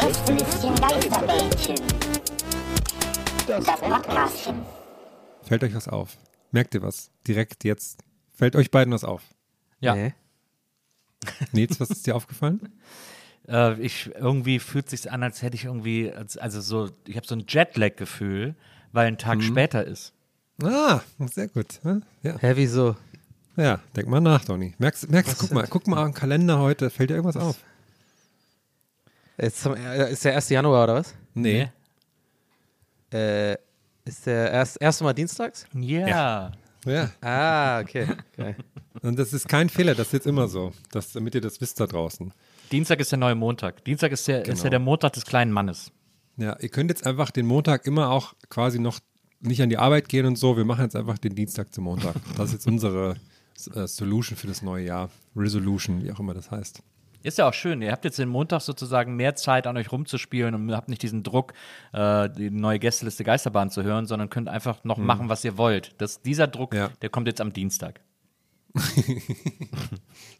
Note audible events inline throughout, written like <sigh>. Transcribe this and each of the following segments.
Gästelistchen Geisterbällchen. Das Podcastchen. Fällt euch was auf? Merkt ihr was? Direkt jetzt. Fällt euch beiden was auf? Ja. Nee. Nils, was ist dir aufgefallen? <laughs> Äh, ich irgendwie fühlt sich an, als hätte ich irgendwie, als, also so, ich habe so ein Jetlag-Gefühl, weil ein Tag später ist. Ah, sehr gut. ne? Ja, Hä, wieso? ja denk mal nach, Donny. Merkst, merkst guck mal, guck mal am Kalender heute. Fällt dir irgendwas auf? Ist, zum, äh, ist der 1. Januar oder was? Nee. Äh, ist der erst, erste Mal dienstags? Ja. Ja. Ah, okay. okay. Und das ist kein Fehler, das ist jetzt immer so. Das, damit ihr das wisst da draußen. Dienstag ist der neue Montag. Dienstag ist, der, ist Genau. ja der Montag des kleinen Mannes. Ja, ihr könnt jetzt einfach den Montag immer auch quasi noch nicht an die Arbeit gehen und so. Wir machen jetzt einfach den Dienstag zum Montag. Das ist jetzt unsere äh, Solution für das neue Jahr. Resolution, wie auch immer das heißt. Ist ja auch schön. Ihr habt jetzt den Montag sozusagen mehr Zeit, an euch rumzuspielen und habt nicht diesen Druck, äh, die neue Gästeliste Geisterbahn zu hören, sondern könnt einfach noch machen, was ihr wollt. Das, dieser Druck, Ja. der kommt jetzt am Dienstag. <laughs>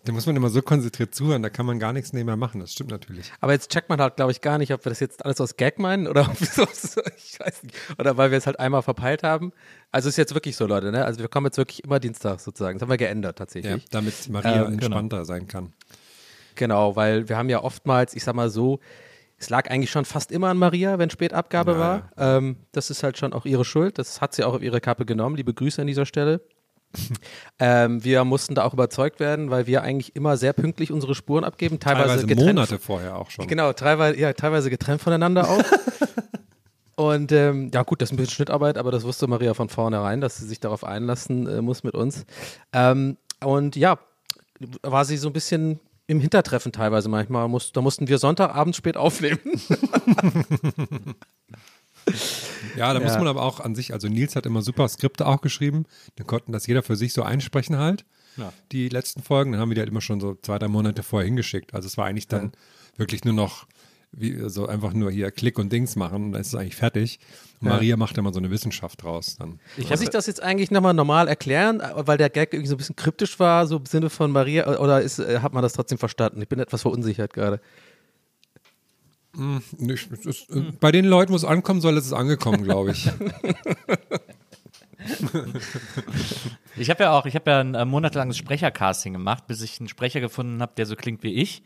Da muss man immer so konzentriert zuhören, da kann man gar nichts nebenher machen. Das stimmt natürlich. Aber jetzt checkt man halt, glaube ich, gar nicht, ob wir das jetzt alles aus Gag meinen oder <laughs> ob wir ich weiß nicht. Oder weil wir es halt einmal verpeilt haben. Also ist jetzt wirklich so, Leute, ne? Also wir kommen jetzt wirklich immer Dienstag sozusagen. Das haben wir geändert Ja, tatsächlich. damit Maria Ähm, entspannter sein kann. Genau, weil wir haben ja oftmals, ich sag mal so, es lag eigentlich schon fast immer an Maria, wenn Spätabgabe Ja, war. Ähm, das ist halt schon auch ihre Schuld. Das hat sie auch auf ihre Kappe genommen. Liebe Grüße an dieser Stelle. <laughs> ähm, wir mussten da auch überzeugt werden, weil wir eigentlich immer sehr pünktlich unsere Spuren abgeben, teilweise, Teilweise getrennt. Monate vorher auch schon. Genau, teilweise, ja, teilweise getrennt voneinander auch. <laughs> Und ähm, ja gut, das ist ein bisschen Schnittarbeit, aber das wusste Maria von vornherein, dass sie sich darauf einlassen äh, muss mit uns. Ähm, und ja, war sie so ein bisschen im Hintertreffen teilweise manchmal. Muss, da mussten wir Sonntagabend spät aufnehmen. <laughs> Ja, da muss Ja. man aber auch an sich, also Nils hat immer super Skripte auch geschrieben. Dann konnten das jeder für sich so einsprechen halt. Die letzten Folgen, dann haben wir die halt immer schon so zwei, drei Monate vorher hingeschickt. Also es war eigentlich dann wirklich nur noch wie so einfach nur hier Klick und Dings machen und dann ist es eigentlich fertig. Und Maria macht immer so eine Wissenschaft draus dann. Muss ich das jetzt eigentlich nochmal normal erklären, weil der Gag irgendwie so ein bisschen kryptisch war, so im Sinne von Maria, oder ist, hat man das trotzdem verstanden? Ich bin etwas verunsichert gerade. Nicht, es ist, äh, bei den Leuten, wo es ankommen soll, ist es angekommen, glaube ich. <laughs> <laughs> Ich habe ja auch, ich habe ja ein äh, monatelanges Sprechercasting gemacht, bis ich einen Sprecher gefunden habe, der so klingt wie ich.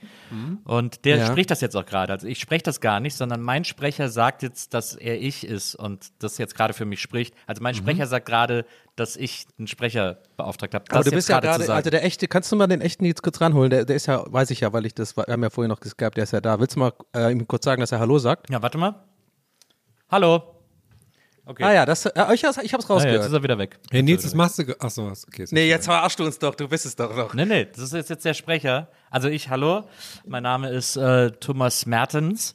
Und der Ja. spricht das jetzt auch gerade. Also ich spreche das gar nicht, sondern mein Sprecher sagt jetzt, dass er ich ist und das jetzt gerade für mich spricht. Also mein Sprecher sagt gerade, dass ich einen Sprecher beauftragt habe. Aber du bist ja gerade, also der echte, kannst du mal den echten jetzt kurz ranholen? Der, der ist ja, weiß ich ja, weil ich das, wir haben ja vorhin noch gehabt, der ist ja da. Willst du mal äh, ihm kurz sagen, dass er Hallo sagt? ja, warte mal. Hallo. Okay. Ah ja, das, äh, ich, hab's- ich hab's Ah, ja, jetzt ist rausgehört. er wieder weg. Hey Nils, das machst du. Achso, okay. nee, jetzt verarschst du uns doch, du bist es doch noch. Nee, nee, das ist jetzt der Sprecher. Also ich, hallo, mein Name ist äh, Thomas Mertens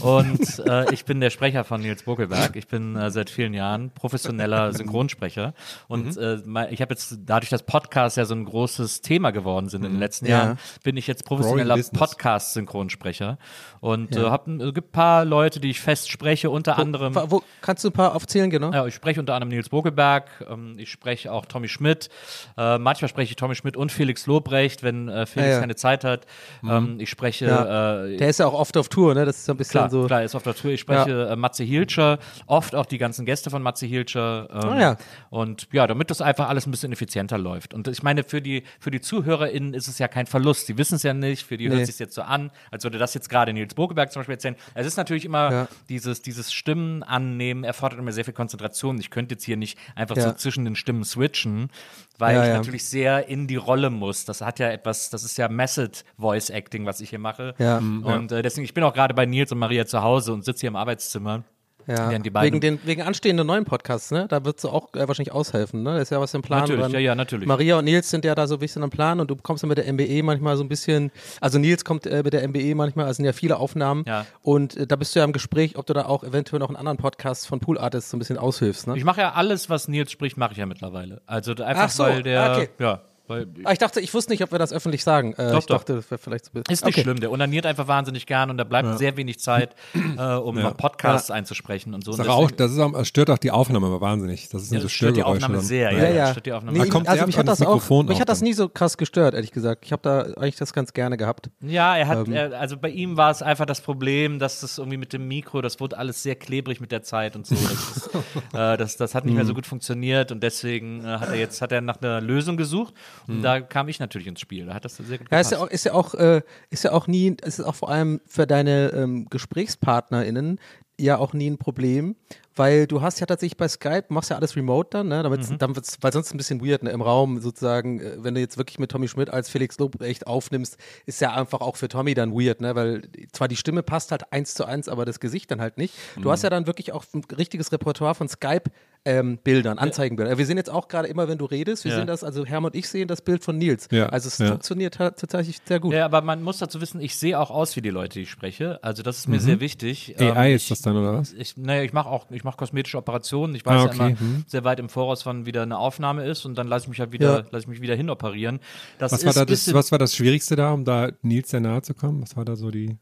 und äh, <laughs> ich bin der Sprecher von Nils Bokelberg. Ich bin äh, seit vielen Jahren professioneller <laughs> Synchronsprecher und äh, mein- ich habe jetzt, dadurch, dass Podcasts ja so ein großes Thema geworden sind in den letzten Ja. Jahren, bin ich jetzt professioneller. Podcast-Synchronsprecher und äh, hab, ein- es gibt ein paar Leute, die ich fest spreche, unter anderem Wo, wo, kannst du ein paar aufzählen, genau? ja, ich spreche unter anderem Nils Bogelberg, ähm, ich spreche auch Tommy Schmidt. Äh, manchmal spreche ich Tommy Schmidt und Felix Lobrecht, wenn äh, Felix Ah, ja. Zeit erweitert. Ähm, ich spreche Ja. äh, Der ist ja auch oft auf Tour, ne? Das ist so ein bisschen Klar, so. klar, ist auf der Tour. Ich spreche äh, Matze Hilscher, oft auch die ganzen Gäste von Matze Hilscher. Ähm, Ah, ja. Und ja, damit das einfach alles ein bisschen effizienter läuft. Und ich meine, für die, für die ZuhörerInnen ist es ja kein Verlust. Sie wissen es ja nicht, für die Nee. hört sich jetzt so an, als würde das jetzt gerade Nils Bokeberg zum Beispiel erzählen. Es ist natürlich immer Ja. dieses, dieses Stimmen annehmen, erfordert immer sehr viel Konzentration. Ich könnte jetzt hier nicht einfach so Ja. zwischen den Stimmen switchen, weil Ja, ich ja. natürlich sehr in die Rolle muss. Das hat ja etwas, das ist ja Method Voice Acting, was ich hier mache. Ja. Und äh, deswegen, ich bin auch gerade bei Nils und Maria zu Hause und sitze hier im Arbeitszimmer. Ja. Wegen, den, wegen anstehenden neuen Podcasts, ne? Da wird du auch äh, wahrscheinlich aushelfen, ne? Da ist ja was im Plan. Natürlich, dran. ja, ja, natürlich. Maria und Nils sind ja da so ein bisschen am Plan und du kommst ja mit der MBE manchmal so ein bisschen, also Nils kommt äh, mit der MBE manchmal, also sind ja viele Aufnahmen Ja. und äh, da bist du ja im Gespräch, ob du da auch eventuell noch einen anderen Podcast von Pool Artists so ein bisschen aushilfst, ne? Ich mache ja alles, was Nils spricht, mache ich ja mittlerweile. Also einfach Ach so, weil der, okay. ja, weil Ah, ich dachte, ich wusste nicht, ob wir das öffentlich sagen. Äh, Doch, ich doch. dachte, das wäre vielleicht so ein bisschen. ist nicht okay. schlimm. Der unaniert einfach wahnsinnig gern und da bleibt sehr wenig Zeit, äh, um noch Podcasts einzusprechen und so. Das, Und ist auch, das, ist auch, stört auch die Aufnahme immer wahnsinnig. Das ist ja, so das stört die Aufnahme sehr, ja, Ja, ja. ja. das stört die Aufnahme Nee, kommt also sehr mich hat das auch, Mikrofon mich auch hat das nie so krass gestört, ehrlich gesagt. Ich habe da eigentlich das ganz gerne gehabt. Ja, er Ähm. hat, er, also bei ihm war es einfach das Problem, dass das irgendwie mit dem Mikro, das wurde alles sehr klebrig mit der Zeit und so. Das, ist, <laughs> äh, das, das hat nicht mehr Mhm. so gut funktioniert und deswegen äh, hat er jetzt hat er nach einer Lösung gesucht und da kam ich natürlich ins Spiel. Da hat das sehr gut Mhm. Ja, ist ja auch, ist ja auch, äh, ist ja auch nie, es ist auch vor allem für deine ähm, GesprächspartnerInnen ja auch nie ein Problem, weil du hast ja tatsächlich bei Skype, machst ja alles remote dann, ne? Damit, Mhm. dann wird's, weil sonst ein bisschen weird, ne? Im Raum sozusagen, äh, wenn du jetzt wirklich mit Tommy Schmidt als Felix Lobrecht aufnimmst, ist ja einfach auch für Tommy dann weird, ne? Weil zwar die Stimme passt halt eins zu eins, aber das Gesicht dann halt nicht. Mhm. Du hast ja dann wirklich auch ein richtiges Repertoire von Skype. Ähm, Bildern, Anzeigenbildern. Wir sehen jetzt auch gerade immer, wenn du redest, wir Ja. sehen das, also Hermann und ich sehen das Bild von Nils. Ja, Also es ja. funktioniert tatsächlich sehr gut. Ja, aber man muss dazu wissen, ich sehe auch aus wie die Leute, die ich spreche. Also das Mhm. ist mir sehr wichtig. AI Ähm, ist das dann, oder was? Ich, naja, ich mache auch, ich mache kosmetische Operationen. Ich weiß Ah, ja okay, immer hm. sehr weit im Voraus, wann wieder eine Aufnahme ist und dann lasse ich mich halt wieder, Ja. lasse ich mich wieder hinoperieren. Das Was war, da das, was war das Schwierigste da, um da Nils sehr nahe zu kommen? Was war da so die.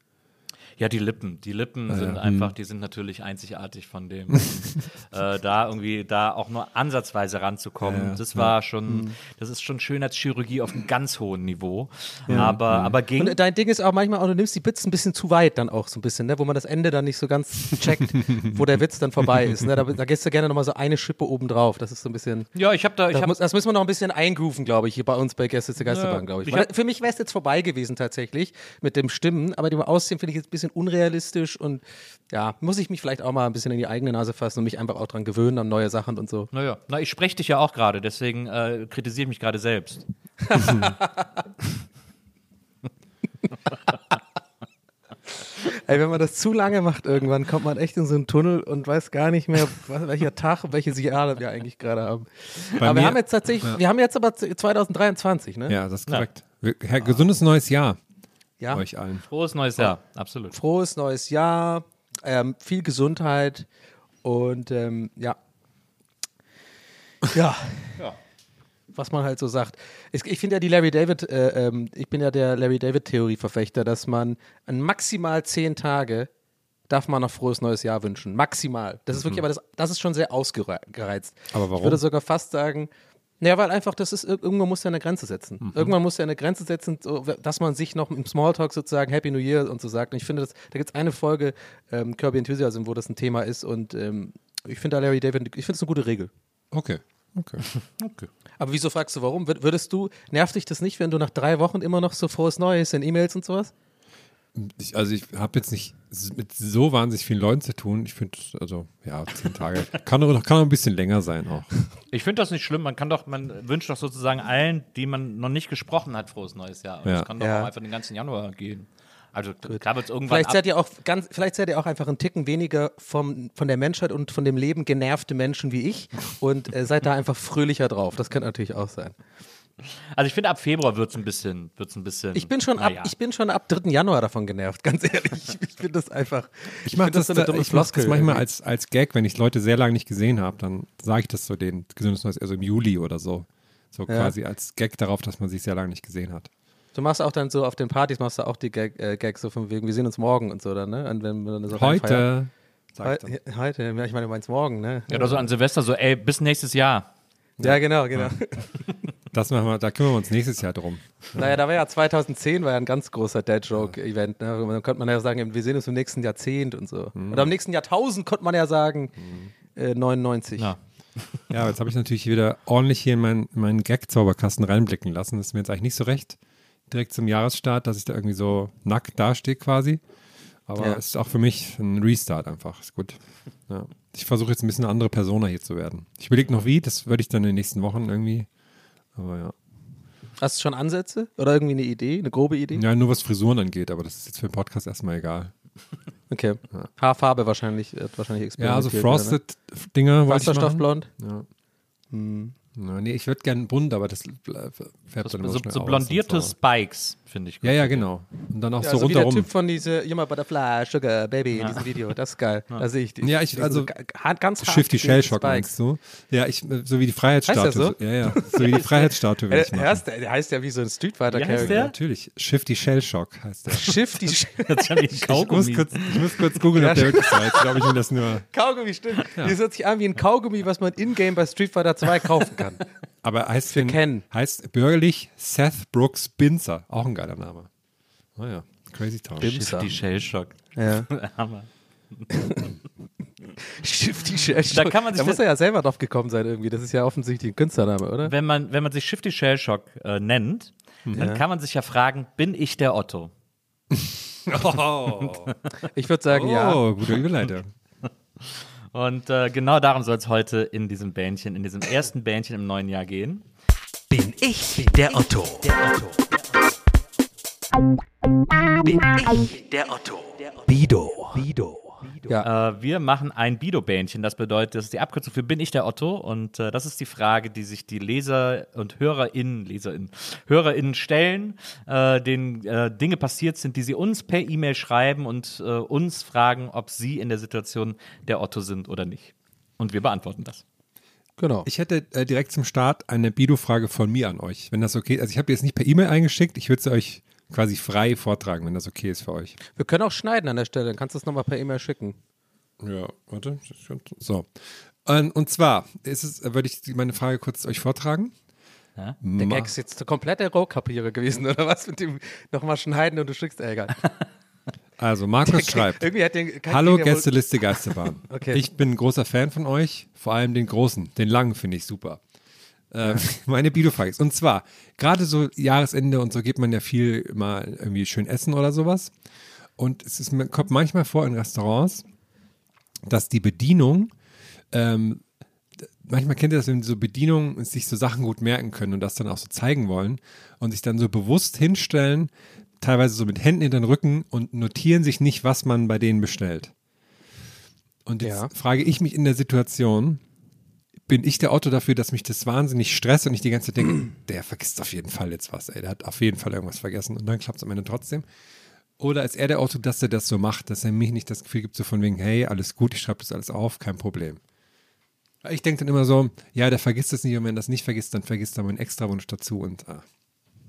Ja, die Lippen. Die Lippen Ah, sind ja. einfach, die sind natürlich einzigartig von dem. und, <laughs> äh, da irgendwie, da auch nur ansatzweise ranzukommen, Ja, ja. das war schon, das ist schon Schönheitschirurgie auf einem ganz hohen Niveau. Aber, aber ging. Und dein Ding ist auch manchmal, auch, du nimmst die Bits ein bisschen zu weit dann auch so ein bisschen, ne? wo man das Ende dann nicht so ganz checkt, wo der Witz dann vorbei ist. Ne? Da, <laughs> da gehst du gerne nochmal so eine Schippe oben drauf. Das ist so ein bisschen. ja, ich habe da, ich Das, muss, das müssen wir noch ein bisschen eingrooven, glaube ich, hier bei uns bei Gäste zur Geisterbahn, glaube ich. ich hab- für mich wäre es jetzt vorbei gewesen tatsächlich mit dem Stimmen, aber dem Aussehen finde ich jetzt ein bisschen unrealistisch und ja, muss ich mich vielleicht auch mal ein bisschen in die eigene Nase fassen und mich einfach auch dran gewöhnen an neue Sachen und so. Naja, na, ich spreche dich ja auch gerade, deswegen äh, kritisiere ich mich gerade selbst. <laughs> Ey, wenn man das zu lange macht irgendwann, kommt man echt in so einen Tunnel und weiß gar nicht mehr, was, welcher Tag und welches Jahr wir eigentlich gerade haben. Bei aber wir haben jetzt tatsächlich, wir haben jetzt aber 2023, ne? Ja, das ist korrekt. Wir- Herr, gesundes neues Jahr Ja. euch allen. Frohes neues Jahr, absolut. Frohes neues Jahr, ähm, viel Gesundheit und ähm, ja. Ja. Was man halt so sagt. Ich, ich finde ja die Larry David, äh, ähm, ich bin ja der Larry David-Theorie-Verfechter, dass man an maximal zehn Tage darf man noch frohes neues Jahr wünschen. Maximal. Das ist wirklich, aber das, das ist schon sehr ausgereizt. Aber warum? Ich würde sogar fast sagen, naja, weil einfach, das ist, ir- irgendwann muss er eine Grenze setzen. Irgendwann muss er eine Grenze setzen, so, dass man sich noch im Smalltalk sozusagen Happy New Year und so sagt. Und ich finde, das, da gibt es eine Folge, ähm, Kirby Enthusiasm, wo das ein Thema ist und ähm, ich finde da Larry David, ich finde es eine gute Regel. Okay. <laughs> Okay. Aber wieso fragst du, warum? Wür- Würdest du, nervt dich das nicht, wenn du nach drei Wochen immer noch so frohes Neues in E-Mails und sowas? Ich, also ich habe jetzt nicht mit so wahnsinnig vielen Leuten zu tun. Ich finde, also ja, zehn Tage. <laughs> Kann auch, noch- kann auch ein bisschen länger sein auch. Ich finde das nicht schlimm. Man kann doch, man wünscht doch sozusagen allen, die man noch nicht gesprochen hat, frohes neues Jahr. Und Ja. Das kann doch Ja. auch einfach den ganzen Januar gehen. Also klar wird es irgendwann Vielleicht seid ihr auch ganz, vielleicht seid ihr auch einfach einen Ticken weniger vom, von der Menschheit und von dem Leben genervte Menschen wie ich und äh, seid da einfach fröhlicher drauf. Das könnte natürlich auch sein. Also ich finde ab Februar wird es ein bisschen, wird's ein bisschen. Ich bin schon ab, naja. ich bin schon ab 3. Januar davon genervt, ganz ehrlich. Ich finde das einfach. Ich mache find das, so eine dumme ich mach das Floskel manchmal als, als Gag, wenn ich Leute sehr lange nicht gesehen habe, dann sage ich das so den gesundes neues, also im Juli oder so. So Ja. quasi als Gag darauf, dass man sich sehr lange nicht gesehen hat. Du machst auch dann so auf den Partys machst du auch die Gag, äh, Gags so von wegen, wir sehen uns morgen und so dann, ne? Und wenn dann so. Heute. Ich dann. Heute, ja, ich meine, du meinst morgen, ne? ja, oder so an Silvester so, ey, bis nächstes Jahr. Ja, genau, genau. <laughs> Das machen wir, da kümmern wir uns nächstes Jahr drum. Naja, da war ja 2010 war ja ein ganz großer Dad-Joke-Event. Ne? Dann könnte man ja sagen, wir sehen uns im nächsten Jahrzehnt und so. Mhm. Oder im nächsten Jahrtausend konnte man ja sagen, äh, 99. Ja. Ja, jetzt habe ich natürlich wieder ordentlich hier in meinen, in meinen Gag-Zauberkasten reinblicken lassen. Das ist mir jetzt eigentlich nicht so recht, direkt zum Jahresstart, dass ich da irgendwie so nackt dastehe quasi. Aber Ja. es ist auch für mich ein Restart einfach. Ist gut. Ja. Ich versuche jetzt ein bisschen eine andere Persona hier zu werden. Ich überlege noch wie, das würde ich dann in den nächsten Wochen irgendwie. Aber ja. Hast du schon Ansätze? Oder irgendwie eine Idee, eine grobe Idee? Ja, nur was Frisuren angeht, aber das ist jetzt für den Podcast erstmal egal. Okay. Haarfarbe wahrscheinlich, wahrscheinlich Ja, also Frosted-Dinger Ne? machen. Wasserstoffblond. Ja. Ja, nee, ich würde gerne bunt, aber das äh, färbt So, dann so, so aus blondierte so. Spikes, finde ich gut. Ja, ja, genau. Und dann auch Ja, so so wie der. Typ von diese You're Butterfly, Sugar Baby in diesem Video. Das ist geil. Da sehe ich dich. Ja, ich- also hart- ganz hart Shifty Shellshock Spikes. meinst du? Ja, ich, äh, so wie die Freiheitsstatue. Heißt der so? Ja, ja. So wie die <laughs> Freiheitsstatue will Der, ich der, machen. heißt, der heißt ja wie so ein Street Fighter Wie heißt Character. der? Natürlich. Shifty Shellshock heißt der. Shifty ja wie ein Ich muss, Kaugummi. kurz, ich muss kurz googeln, ob der wirklich so heißt. Ich glaube, ich mir das nur. <laughs> Kaugummi, stimmt. Das hört sich an wie ein Kaugummi, was man in-game bei Street Fighter 2 kaufen kann. <laughs> Aber heißt, Für den- Ken. heißt bürgerlich Seth Brooks Binzer. Auch ein geiler Name. Oh ja. Crazy Town. Bimser. Die Shellshock. Ja. <laughs> Hammer. Shifty <laughs> Shellshock. Da kann man sich da muss er ja selber drauf gekommen sein irgendwie. Das ist ja offensichtlich ein Künstlername, oder? Wenn man, wenn man sich Shifty Shellshock äh, nennt, dann kann man sich ja fragen, bin ich der Otto? Ich würde sagen, ja. Oh, guter Überleiter. Und äh, genau darum soll es heute in diesem Bändchen, in diesem ersten Bändchen im neuen Jahr gehen. Bin ich der Otto? Der Otto. Bin ich der Otto? Bido. Bido. Ja. Äh, wir machen ein Bido-Bändchen. Das bedeutet, das ist die Abkürzung für Bin ich der Otto? Und äh, das ist die Frage, die sich die Leser und HörerInnen, LeserInnen, HörerInnen stellen, äh, denen äh, Dinge passiert sind, die sie uns per E-Mail schreiben und äh, uns fragen, ob sie in der Situation der Otto sind oder nicht. Und wir beantworten das. Genau. Ich hätte äh, direkt zum Start eine Bido-Frage von mir an euch, wenn das okay ist. Also ich habe die jetzt nicht per E-Mail eingeschickt, ich würde sie euch quasi frei vortragen, wenn das okay ist für euch. Wir können auch schneiden an der Stelle. Dann kannst du es nochmal per E-Mail schicken. Ja, warte. So. Und, und zwar ist es, äh, würde ich meine Frage kurz euch vortragen. Der Ma- Gag ist jetzt komplett der Rohkapiere gewesen, oder was? Mit dem nochmal schneiden und du schickst, egal. <laughs> Also, Markus schreibt. Irgendwie hat den, Hallo ja Gästeliste Geisterbahn. <laughs> Okay. Ich bin ein großer Fan von euch, vor allem den großen, den langen finde ich super. Äh, <laughs> meine Bido-Frage ist, und zwar, gerade so Jahresende und so geht man ja viel mal irgendwie schön essen oder sowas. Und es ist, kommt manchmal vor in Restaurants, dass die Bedienung, ähm, manchmal kennt ihr das, wenn so Bedienungen sich so Sachen gut merken können und das dann auch so zeigen wollen und sich dann so bewusst hinstellen, teilweise so mit Händen in den Rücken und notieren sich nicht, was man bei denen bestellt. Und jetzt Ja. frage ich mich in der Situation, bin ich der Otto dafür, dass mich das wahnsinnig stresst und ich die ganze Zeit denke, <clears throat> der vergisst auf jeden Fall jetzt was, ey, der hat auf jeden Fall irgendwas vergessen und dann klappt es am Ende trotzdem. Oder ist er der Otto, dass er das so macht, dass er mich nicht das Gefühl gibt, so von wegen, hey, alles gut, ich schreibe das alles auf, kein Problem. Ich denke dann immer so, ja, der vergisst das nicht und wenn er das nicht vergisst, dann vergisst er meinen Extrawunsch dazu und ah.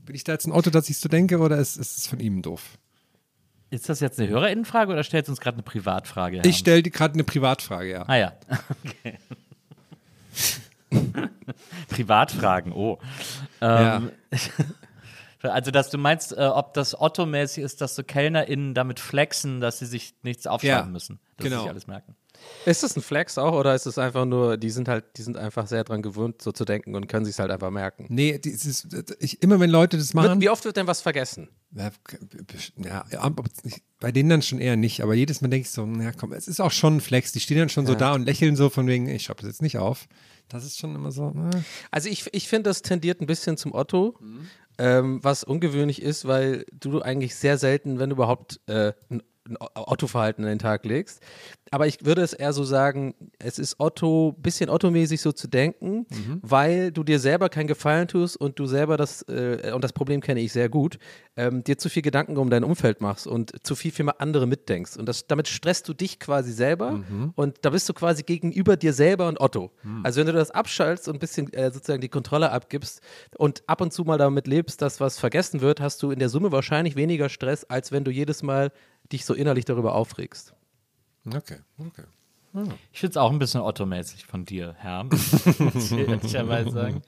Bin ich da jetzt ein Otto, dass ich so denke oder ist, ist es von ihm doof? Ist das jetzt eine HörerInnenfrage oder stellt uns gerade eine Privatfrage? Ich stelle gerade eine Privatfrage, ja. Ah ja. <laughs> Okay. Privatfragen, oh. Ähm, Also, dass du meinst, äh, ob das Otto-mäßig ist, dass so KellnerInnen damit flexen, dass sie sich nichts aufschreiben Ja, müssen. Dass genau. sie sich alles merken. Ist das ein Flex auch oder ist es einfach nur, die sind halt, die sind einfach sehr dran gewöhnt, so zu denken und können sich halt einfach merken? Nee, dieses, ich, immer wenn Leute das machen. Wird, wie oft wird denn was vergessen? Ja, bei denen dann schon eher nicht, aber jedes Mal denke ich so, na komm, es ist auch schon ein Flex. Die stehen dann schon so Ja. da und lächeln so von wegen, ich schreibe das jetzt nicht auf. Das ist schon immer so. äh. Also ich, ich finde, das tendiert ein bisschen zum Otto, ähm, was ungewöhnlich ist, weil du eigentlich sehr selten, wenn überhaupt, äh, ein, ein Otto-Verhalten an den Tag legst. Aber ich würde es eher so sagen, es ist Otto, bisschen Otto-mäßig so zu denken, weil du dir selber keinen Gefallen tust und du selber das, äh, und das Problem kenne ich sehr gut, ähm, dir zu viel Gedanken um dein Umfeld machst und zu viel für andere mitdenkst. Und das, damit stresst du dich quasi selber und da bist du quasi gegenüber dir selber und Otto. Also wenn du das abschaltst und ein bisschen äh, sozusagen die Kontrolle abgibst und ab und zu mal damit lebst, dass was vergessen wird, hast du in der Summe wahrscheinlich weniger Stress, als wenn du jedes Mal dich so innerlich darüber aufregst. Okay, okay. Ich finde es auch ein bisschen Otto-mäßig von dir, Herr. <laughs> muss ich ehrlicherweise sagen.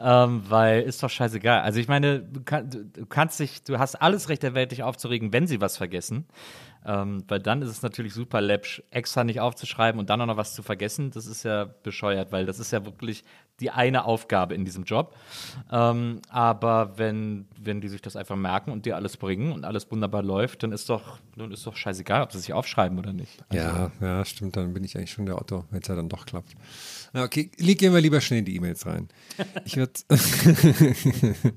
Ähm, weil ist doch scheißegal. Also ich meine, du, kann, du, kannst dich, du hast alles Recht der Welt, dich aufzuregen, wenn sie was vergessen. Ähm, weil dann ist es natürlich super läppsch, extra nicht aufzuschreiben und dann auch noch was zu vergessen. Das ist ja bescheuert, weil das ist ja wirklich die eine Aufgabe in diesem Job. Ähm, aber wenn, wenn die sich das einfach merken und dir alles bringen und alles wunderbar läuft, dann ist doch, dann ist doch scheißegal, ob sie sich aufschreiben oder nicht. Also ja, ja, stimmt. Dann bin ich eigentlich schon der Otto, wenn es ja dann doch klappt. Na, okay, gehen wir lieber schnell in die E-Mails rein. Ich würde. <laughs>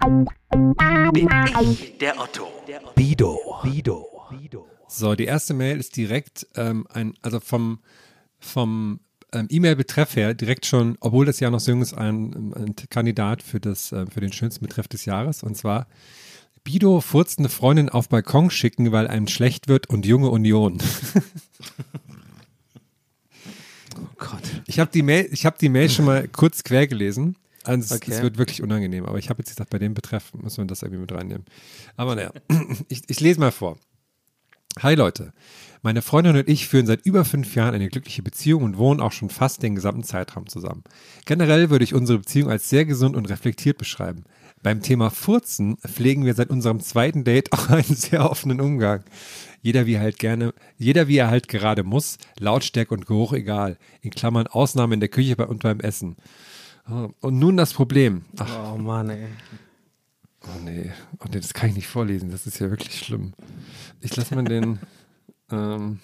<laughs> der Otto. Bido. Bido. So, die erste Mail ist direkt ähm, ein, also vom, vom ähm, E-Mail-Betreff her direkt schon, obwohl das Jahr noch so jung ist, ein, ein Kandidat für, das, äh, für den schönsten Betreff des Jahres. Und zwar Bido furzende Freundin auf Balkon schicken, weil einem schlecht wird und junge Union. <laughs> oh Gott. Ich habe die, Mail, hab die Mail schon mal kurz quer gelesen. Also okay. es wird wirklich unangenehm, aber ich habe jetzt gesagt, bei dem Betreff muss man das irgendwie mit reinnehmen. Aber naja, <clears throat> ich, ich lese mal vor. Hi Leute, meine Freundin und ich führen seit über fünf Jahren eine glückliche Beziehung und wohnen auch schon fast den gesamten Zeitraum zusammen. Generell würde ich unsere Beziehung als sehr gesund und reflektiert beschreiben. Beim Thema Furzen pflegen wir seit unserem zweiten Date <laughs> auch einen sehr offenen Umgang. Jeder wie halt gerne, jeder wie er halt gerade muss, Lautstärke und Geruch egal. In Klammern Ausnahme in der Küche und beim Essen. Oh, und nun das Problem. Ach. Oh Mann, ey. Oh nee. oh nee, das kann ich nicht vorlesen. Das ist ja wirklich schlimm. Ich lasse mal den. <laughs> ähm,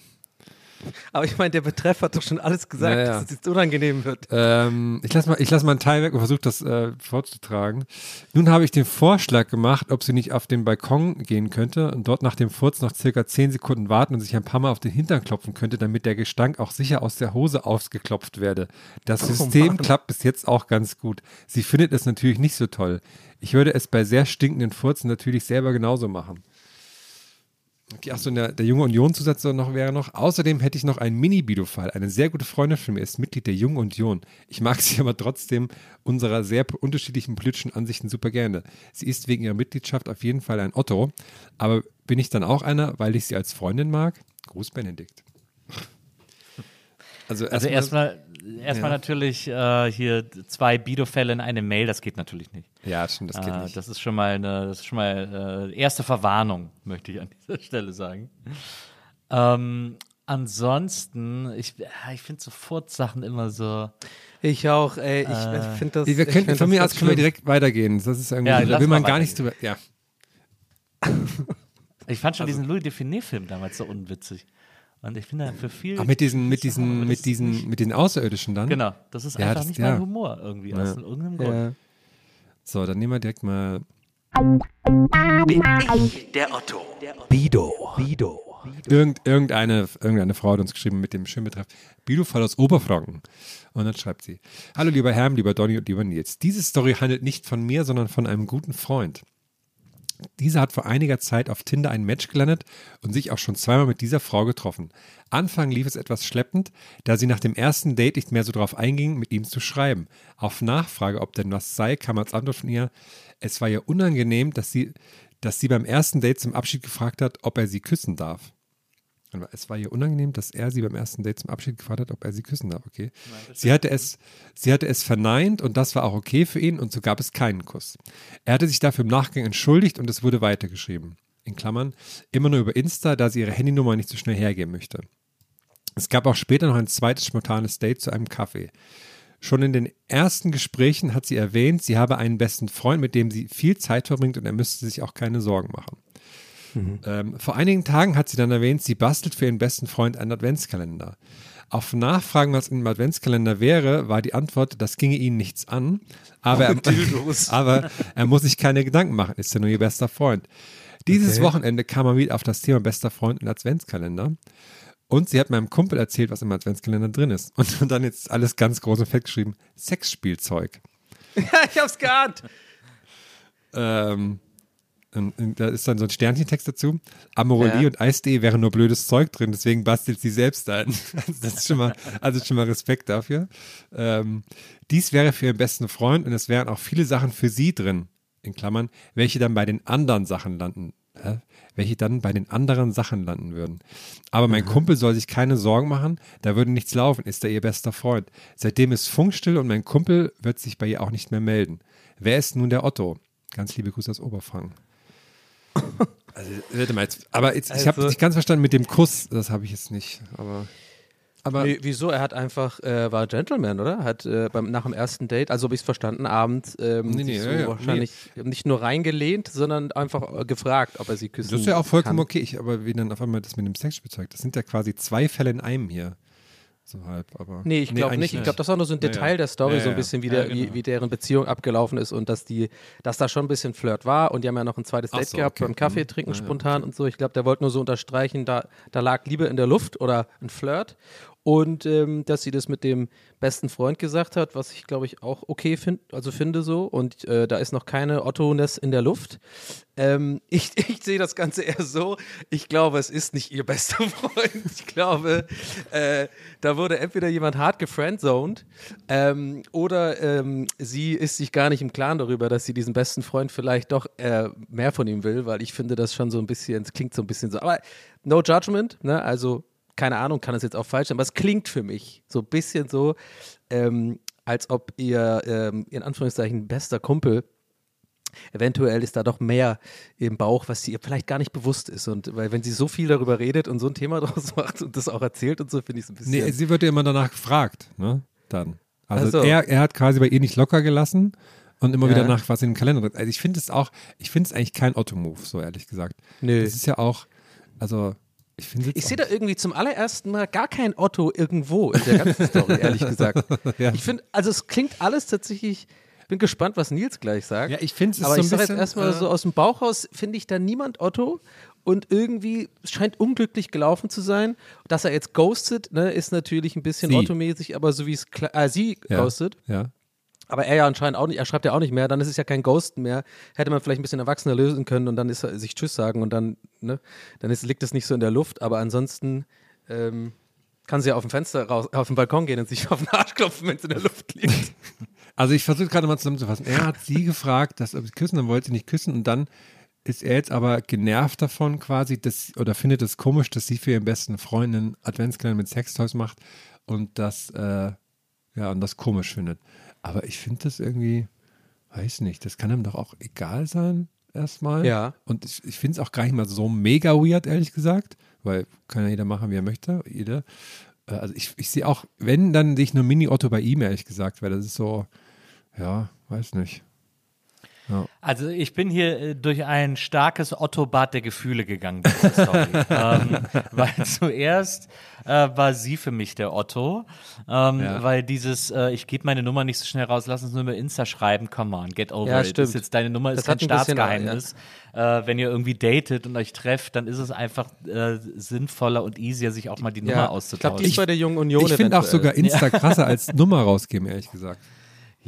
aber ich meine, der Betreff hat doch schon alles gesagt, naja. dass es jetzt unangenehm wird. Ähm, ich lasse mal, lass mal einen Teil weg und versuche das äh, vorzutragen. Nun habe ich den Vorschlag gemacht, ob sie nicht auf den Balkon gehen könnte und dort nach dem Furz noch circa 10 Sekunden warten und sich ein paar Mal auf den Hintern klopfen könnte, damit der Gestank auch sicher aus der Hose ausgeklopft werde. Das oh, System Mann. klappt bis jetzt auch ganz gut. Sie findet es natürlich nicht so toll. Ich würde es bei sehr stinkenden Furzen natürlich selber genauso machen. Okay, achso, der, der junge Union-Zusatz noch wäre noch. Außerdem hätte ich noch einen Mini-Bido-Fall. Eine sehr gute Freundin von mir ist Mitglied der Jungen Union. Ich mag <laughs> sie aber trotzdem unserer sehr unterschiedlichen politischen Ansichten super gerne. Sie ist wegen ihrer Mitgliedschaft auf jeden Fall ein Otto. Aber bin ich dann auch einer, weil ich sie als Freundin mag? Gruß Benedikt. Also, also erstmal erstmal ja. natürlich äh, hier zwei Bido-Fälle in eine Mail, das geht natürlich nicht. Ja, stimmt, das geht äh, nicht. Das ist schon mal eine, das ist schon mal äh, erste Verwarnung, möchte ich an <laughs> dieser Stelle sagen. Ähm, ansonsten, ich, ich finde so Furzsachen immer so. Ich auch, ey, ich äh, finde das. Wir können, von mir aus können wir direkt weitergehen. Das ist irgendwie, ja, da will man gar nichts drüber. Ja. ich fand schon also, diesen Louis Define-Film damals so unwitzig. Und ich finde für viel. Ach, mit diesen, mit diesen, mit diesen, mit den Außerirdischen dann? Genau, das ist ja, einfach das, nicht ja. mein Humor irgendwie, ja. aus irgendeinem Grund. Ja. So, dann nehmen wir direkt mal. Bin ich der Otto. Bido. Bido. Irgend, irgendeine, irgendeine Frau hat uns geschrieben mit dem schönen Betreff Bido Fall aus Oberfranken. Und dann schreibt sie: Hallo lieber Herm, lieber Donny und lieber Nils. Diese Story handelt nicht von mir, sondern von einem guten Freund. Dieser hat vor einiger Zeit auf Tinder ein Match gelandet und sich auch schon zweimal mit dieser Frau getroffen. Anfang lief es etwas schleppend, da sie nach dem ersten Date nicht mehr so darauf einging, mit ihm zu schreiben. Auf Nachfrage, ob denn was sei, kam als Antwort von ihr, es war ihr unangenehm, dass sie, dass sie beim ersten Date zum Abschied gefragt hat, ob er sie küssen darf. Es war ihr unangenehm, dass er sie beim ersten Date zum Abschied gefragt hat, ob er sie küssen darf. Okay. sie hatte, es, sie hatte es verneint und das war auch okay für ihn und so gab es keinen Kuss. Er hatte sich dafür im Nachgang entschuldigt und es wurde weitergeschrieben. In Klammern, immer nur über Insta, da sie ihre Handynummer nicht so schnell hergeben möchte. Es gab auch später noch ein zweites spontanes Date zu einem Kaffee. Schon in den ersten Gesprächen hat sie erwähnt, sie habe einen besten Freund, mit dem sie viel Zeit verbringt und er müsste sich auch keine Sorgen machen. Mhm. Ähm, vor einigen Tagen hat sie dann erwähnt, sie bastelt für ihren besten Freund einen Adventskalender. Auf Nachfragen, was in dem Adventskalender wäre, war die Antwort, das ginge ihnen nichts an, aber, er, <laughs> aber er muss sich keine Gedanken machen, ist ja nur ihr bester Freund. Dieses okay. Wochenende kam er wieder auf das Thema bester Freund und Adventskalender. Und sie hat meinem Kumpel erzählt, was im Adventskalender drin ist. Und, und <laughs> dann jetzt alles ganz groß und fett geschrieben: Sexspielzeug. <laughs> Ja, ich hab's geahnt. Ähm, da ist dann so ein Sternchentext dazu. Amorelie ja. und Eis.de wäre nur blödes Zeug drin, deswegen bastelt sie selbst ein. <laughs> Also das ist schon mal, also schon mal Respekt dafür. Ähm, dies wäre für ihren besten Freund und es wären auch viele Sachen für sie drin, in Klammern, welche dann bei den anderen Sachen landen. hä, welche dann bei den anderen Sachen landen würden. Aber mein Kumpel soll sich keine Sorgen machen, da würde nichts laufen, ist er ihr bester Freund. Seitdem ist funkstill und mein Kumpel wird sich bei ihr auch nicht mehr melden. Wer ist nun der Otto? Ganz liebe Grüße aus Oberfranken. Also, warte mal jetzt, aber jetzt, ich habe Also- nicht ganz verstanden mit dem Kuss, das habe ich jetzt nicht, aber. Aber Nee, wieso? Er hat einfach, äh, war Gentleman, oder? Hat äh, beim, nach dem ersten Date, also habe ich es verstanden, abends ähm, Nee, nee, sich so ja, ja, wahrscheinlich nicht nur reingelehnt, sondern einfach äh, gefragt, ob er sie küssen Das ist ja auch vollkommen kann. okay. Ich, aber wie dann auf einmal das mit dem Sexspielzeug, das sind ja quasi zwei Fälle in einem hier. So halb, aber. Nee, ich glaube nicht. Ich glaube, das war nur so ein Ja, ja. Detail der Story, Ja, so ein bisschen, wie, Ja, der, wie, genau. wie deren Beziehung abgelaufen ist und dass die, dass da schon ein bisschen Flirt war und die haben ja noch ein zweites Ach Date so, gehabt okay. beim Kaffee Mhm. trinken Ja, ja, spontan und so. Ich glaube, der wollte nur so unterstreichen, da, da lag Liebe in der Luft oder ein Flirt. Und ähm, dass sie das mit dem besten Freund gesagt hat, was ich glaube ich auch okay finde, also finde so. Und äh, da ist noch keine Otto-Ness in der Luft. Ähm, <laughs> ich ich sehe das Ganze eher so. Ich glaube, es ist nicht ihr bester <laughs> Freund. Ich glaube, äh, da wurde entweder jemand hart gefriendzoned ähm, oder ähm, sie ist sich gar nicht im Klaren darüber, dass sie diesen besten Freund vielleicht doch äh, mehr von ihm will, weil ich finde das schon so ein bisschen, es klingt so ein bisschen so. Aber no judgment, ne? Also keine Ahnung, kann es jetzt auch falsch sein, aber es klingt für mich so ein bisschen so, ähm, als ob ihr, ähm, in Anführungszeichen, bester Kumpel eventuell ist da doch mehr im Bauch, was sie ihr vielleicht gar nicht bewusst ist. Und weil wenn sie so viel darüber redet und so ein Thema <laughs> draus macht und das auch erzählt und so, finde ich es ein bisschen. Nee, sie wird ja immer danach gefragt, ne? Dann. Also so. er, er hat quasi bei ihr nicht locker gelassen und immer Ja. wieder nach was in dem Kalender drin. Also ich finde es auch, ich finde es eigentlich kein Otto-Move, so ehrlich gesagt. Nö. Das ist ja auch, also ich Ich sehe da irgendwie zum allerersten Mal gar kein Otto irgendwo in der ganzen <laughs> Story, ehrlich gesagt. <laughs> Ja. Ich finde, also es klingt alles tatsächlich. Bin gespannt, was Nils gleich sagt. Ja, ich finde es Aber so ich sage jetzt erstmal äh, so aus dem Bauch raus, finde ich da niemand Otto. Und irgendwie es scheint unglücklich gelaufen zu sein. Dass er jetzt ghostet, ne, ist natürlich ein bisschen. Otto-mäßig, aber so wie es äh, sie ja, ghostet. Ja. Aber er ja anscheinend auch nicht, er schreibt ja auch nicht mehr, dann ist es ja kein Ghosten mehr. Hätte man vielleicht ein bisschen erwachsener lösen können und dann ist er sich Tschüss sagen und dann, ne, dann ist, liegt es nicht so in der Luft. Aber ansonsten ähm, kann sie ja auf dem Fenster raus, auf den Balkon gehen und sich <laughs> auf den Arsch klopfen, wenn es in der Luft liegt. <laughs> Also ich versuche gerade mal zusammenzufassen. Er hat sie gefragt, dass ob sie küssen, dann wollte sie nicht küssen und dann ist er jetzt aber genervt davon quasi, dass, oder findet es komisch, dass sie für ihren besten Freund einen Adventskalender mit Sextoys macht und das, äh, ja, und das komisch findet. Aber ich finde das irgendwie, weiß nicht, das kann ihm doch auch egal sein, erstmal. Ja. Und ich, ich finde es auch gar nicht mal so mega weird, ehrlich gesagt, weil kann ja jeder machen, wie er möchte, jeder. Äh, Also ich, ich sehe auch, wenn, dann sehe ich nur Mini-Otto bei ihm, ehrlich gesagt, weil das ist so, ja, weiß nicht. Also ich bin hier äh, durch ein starkes Otto-Bad der Gefühle gegangen. <laughs> ähm, weil zuerst äh, war sie für mich der Otto, ähm, Ja. weil dieses, äh, ich gebe meine Nummer nicht so schnell raus, lass uns nur über Insta schreiben, come on, get over Ja, it. stimmt. Ist jetzt deine Nummer, ist Das kein hat ein bisschen, Staatsgeheimnis. Äh, wenn ihr irgendwie datet und euch trefft, dann ist es einfach äh, sinnvoller und easier, sich auch mal die Nummer Ich glaube, auszutauschen. die ist bei der Jungen Union. Ich finde auch sogar Insta krasser als Nummer rausgeben, <laughs> ehrlich gesagt.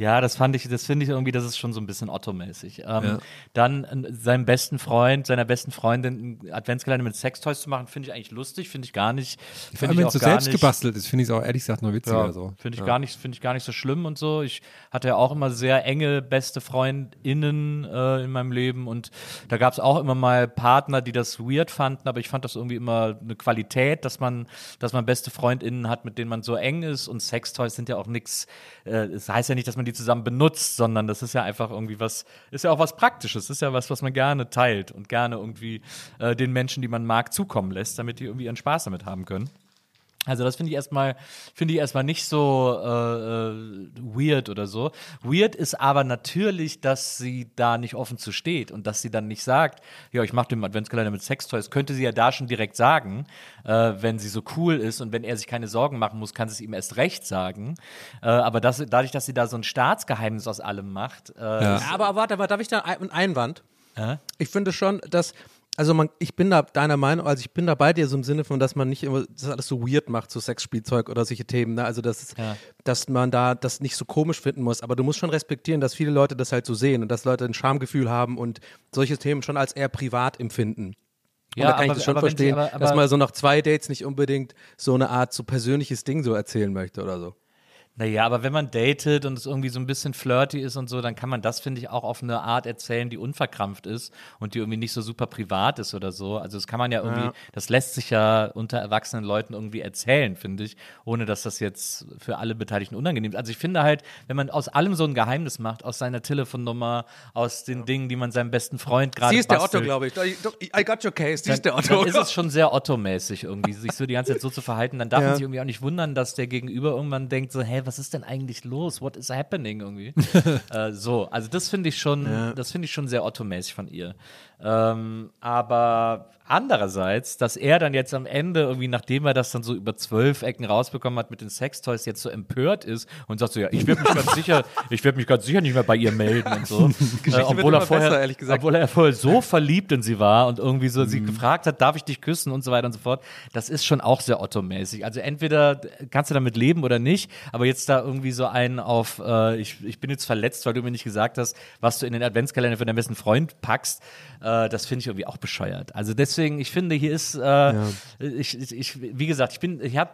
Ja, das fand ich, das finde ich irgendwie, das ist schon so ein bisschen Otto-mäßig. Ähm, Ja. Dann äh, seinem besten Freund, seiner besten Freundin einen Adventskalender mit Sextoys zu machen, finde ich eigentlich lustig, finde ich gar nicht. Vor allem, wenn es so selbst nicht. gebastelt ist, finde ich es auch ehrlich gesagt noch witziger. Ja, so. Finde ich, ja. gar nicht- finde ich gar nicht so schlimm und so. Ich hatte ja auch immer sehr enge beste FreundInnen äh, in meinem Leben und da gab es auch immer mal Partner, die das weird fanden, aber ich fand das irgendwie immer eine Qualität, dass man, dass man beste FreundInnen hat, mit denen man so eng ist und Sextoys sind ja auch nichts, äh, es heißt ja nicht, dass man die zusammen benutzt, sondern das ist ja einfach irgendwie was, ist ja auch was Praktisches, ist ja was, was man gerne teilt und gerne irgendwie äh, den Menschen, die man mag, zukommen lässt, damit die irgendwie ihren Spaß damit haben können. Also das finde ich erstmal finde ich erstmal nicht so äh, äh, weird oder so. Weird ist aber natürlich, dass sie da nicht offen zu steht und dass sie dann nicht sagt, ja, ich mache den Adventskalender mit Sextoys. Könnte sie ja da schon direkt sagen, äh, wenn sie so cool ist und wenn er sich keine Sorgen machen muss, kann sie es ihm erst recht sagen. Äh, aber das, dadurch, dass sie da so ein Staatsgeheimnis aus allem macht, äh, Ja. Aber warte, aber darf ich da ein- einen Einwand? Äh? Ich finde schon, dass, also man, ich bin da deiner Meinung, also ich bin da bei dir so im Sinne von, dass man nicht immer das alles so weird macht, so Sexspielzeug oder solche Themen, ne? Also dass, es- Ja. dass man da das nicht so komisch finden muss, aber du musst schon respektieren, dass viele Leute das halt so sehen und dass Leute ein Schamgefühl haben und solche Themen schon als eher privat empfinden. Und da kann ich das schon aber wenn sie- verstehen, aber- aber- dass man so nach zwei Dates nicht unbedingt so eine Art so persönliches Ding so erzählen möchte oder so. Naja, aber wenn man datet und es irgendwie so ein bisschen flirty ist und so, dann kann man das, finde ich, auch auf eine Art erzählen, die unverkrampft ist und die irgendwie nicht so super privat ist oder so. Also das kann man ja irgendwie, Ja. das lässt sich ja unter erwachsenen Leuten irgendwie erzählen, finde ich, ohne dass das jetzt für alle Beteiligten unangenehm ist. Also ich finde halt, wenn man aus allem so ein Geheimnis macht, aus seiner Telefonnummer, aus den Dingen, die man seinem besten Freund gerade Sie ist der bastelt, Otto, glaube ich. I got your case. Sie ist der Otto. dann ist es schon sehr Otto-mäßig irgendwie, sich so die ganze Zeit so zu verhalten. Dann darf Ja. man sich irgendwie auch nicht wundern, dass der Gegenüber irgendwann denkt so, hä, was ist denn eigentlich los? What is happening irgendwie? <laughs> äh, so, also das finde ich schon, das finde ich schon sehr Otto-mäßig von ihr. Ähm, aber andererseits, dass er dann jetzt am Ende irgendwie, nachdem er das dann so über zwölf Ecken rausbekommen hat mit den Sextoys, jetzt so empört ist und sagt so, ja, ich werde mich ganz sicher, ich werde mich ganz sicher nicht mehr bei ihr melden und so. <laughs> äh, wird obwohl er vorher, besser, ehrlich gesagt. obwohl er vorher so verliebt in sie war und irgendwie so Mhm. sie gefragt hat, darf ich dich küssen und so weiter und so fort. Das ist schon auch sehr Otto-mäßig. Also entweder kannst du damit leben oder nicht, aber jetzt da irgendwie so einen auf, äh, ich, ich bin jetzt verletzt, weil du mir nicht gesagt hast, was du in den Adventskalender für deinen besten Freund packst, äh, das finde ich irgendwie auch bescheuert. Also deswegen, ich finde, hier ist, äh, ich, ich, ich, wie gesagt, ich bin, ich habe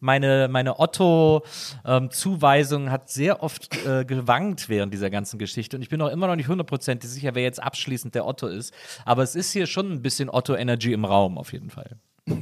meine, meine Otto-Zuweisung hat sehr oft äh, gewankt während dieser ganzen Geschichte und ich bin auch immer noch nicht hundertprozentig sicher, wer jetzt abschließend der Otto ist. Aber es ist hier schon ein bisschen Otto-Energy im Raum, auf jeden Fall. <laughs>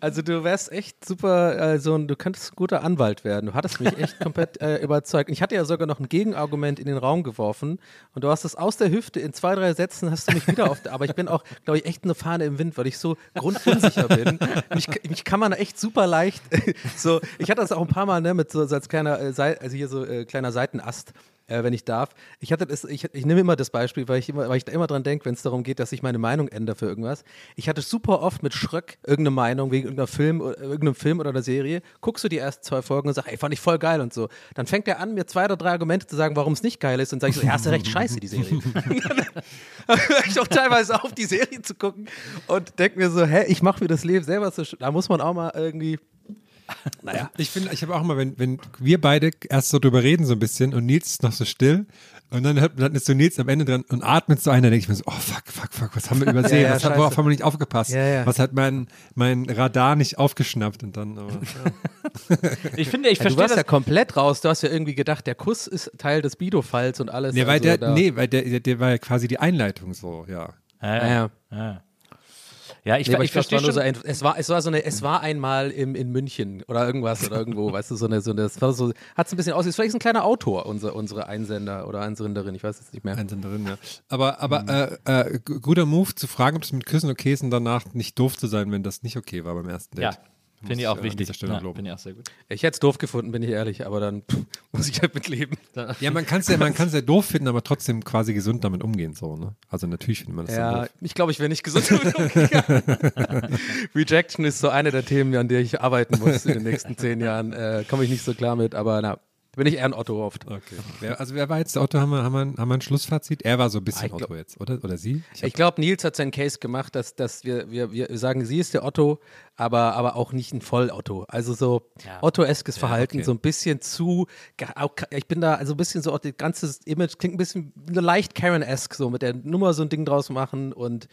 Also du wärst echt super, also du könntest ein guter Anwalt werden. Du hattest mich echt komplett äh, <laughs> überzeugt. Ich hatte ja sogar noch ein Gegenargument in den Raum geworfen und du hast es aus der Hüfte in zwei, drei Sätzen hast du mich wieder auf, aber ich bin auch, glaube ich, echt eine Fahne im Wind, weil ich so grundunsicher bin. Mich, mich kann man echt super leicht, <laughs> so, ich hatte das auch ein paar Mal, ne, mit so, so als kleiner, äh, also hier so äh, kleiner Seitenast äh, wenn ich darf. Ich hatte das, ich, ich nehme immer das Beispiel, weil ich immer, weil ich da immer dran denke, wenn es darum geht, dass ich meine Meinung ändere für irgendwas. Ich hatte super oft mit Schröck irgendeine Meinung wegen irgendeiner Film, oder- irgendeinem Film oder einer Serie. Guckst du die ersten zwei Folgen und sagst, ey, fand ich voll geil und so. Dann fängt er an, mir zwei oder drei Argumente zu sagen, warum es nicht geil ist und sage ich so, ja, hast du recht, scheiße, die Serie. <laughs> <laughs> Dann höre ich auch teilweise auf, die Serie zu gucken und denke mir so, hä, ich mache mir das Leben selber so, da muss man auch mal irgendwie, <laughs> naja. Ich finde, ich habe auch immer, wenn, wenn wir beide erst so drüber reden, so ein bisschen, und Nils ist noch so still, und dann, hört- dann ist so Nils am Ende dran und atmet so ein, dann denke ich mir so, oh fuck, fuck, fuck, was haben wir <laughs> übersehen? Ja, ja, was hat, worauf haben wir nicht aufgepasst? Ja, ja. Was hat mein, mein Radar nicht aufgeschnappt? Und dann, aber, ja. <laughs> Ich finde, ich Ja, du verstehe warst das. ja komplett raus. Du hast ja irgendwie gedacht, der Kuss ist Teil des Bido-Falls und alles. Nee, weil also der, nee, weil der, der, der war ja quasi die Einleitung so, ja. Ja, Ja, ja. Ja, ich, Nee, ich ich verstehe schon. so ein, es war, es war so eine, es war einmal im, in München oder irgendwas oder irgendwo, <laughs> weißt du, so eine, so eine, es war so, hat es ein bisschen aus, ist vielleicht ein kleiner Autor, unser, unsere Einsender oder Einsenderin, ich weiß es nicht mehr. Einsenderin, ja. Aber, aber äh, äh, g- guter Move zu fragen, ob es mit Küssen okay ist und danach nicht doof zu sein, wenn das nicht okay war beim ersten Date. Ja, finde ich auch wichtig. Ja, finde ich auch sehr gut. Ich hätte es doof gefunden, bin ich ehrlich, aber dann pff, <laughs> muss ich halt mit leben. Ja, man kann es ja, man ja doof finden, aber trotzdem quasi gesund damit umgehen, so, ne? Also natürlich findet man das Ja, doof. ich glaube, ich wäre nicht gesund. damit umgegangen. <laughs> Rejection ist so eine der Themen, an der ich arbeiten muss in den nächsten zehn Jahren. Äh, Komme ich nicht so klar mit, aber na, bin ich eher ein Otto oft. Okay. Wer, also wer war jetzt der Otto? Haben wir, haben, wir, haben wir ein Schlussfazit? Er war so ein bisschen Ich glaub- Otto jetzt, oder? Oder sie? Ich Ich glaube, Nils hat seinen Case gemacht, dass, dass wir, wir, wir sagen, sie ist der Otto, aber, aber auch nicht ein Voll-Otto. Also so Otto-eskes Verhalten, okay. so ein bisschen zu, ich bin da also ein bisschen so, auch das ganze Image klingt ein bisschen leicht Karen-esk, so mit der Nummer so ein Ding draus machen und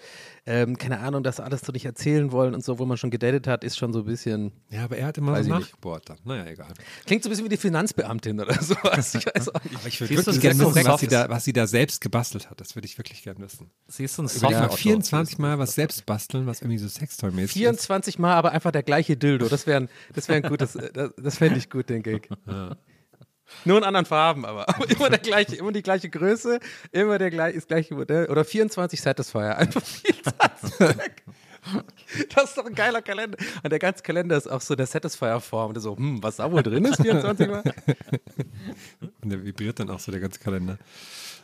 ähm, keine Ahnung, das alles so nicht erzählen wollen und so, wo man schon gedatet hat, ist schon so ein bisschen, ja, aber er hat immer so nachgebohrt dann. Naja, egal. klingt so ein bisschen wie die Finanzbeamtin oder so. <laughs> Also ich <laughs> weiß auch nicht. Aber ich würde wirklich es gerne so wissen, ein was sie, da, was sie da selbst gebastelt hat. Das würde ich wirklich gerne wissen. Siehst du ein Überleg mal, Otto? 24 Mal was selbst basteln, was irgendwie so Sextoy-mäßig ist. 24 Mal aber einfach der gleiche Dildo. Das wäre ein, das wär ein gutes, äh, das, das fände ich gut, den Gag. Nur in anderen Farben, aber, aber <laughs> immer der gleiche, immer die gleiche Größe, immer der gleich, das gleiche Modell. Oder 24 Satisfier. Einfach 24. Das ist doch ein geiler Kalender. Und der ganze Kalender ist auch so der Satisfier-Form. Und so, hm, was da wohl drin ist, 24 Mal? Und der vibriert dann auch so der ganze Kalender.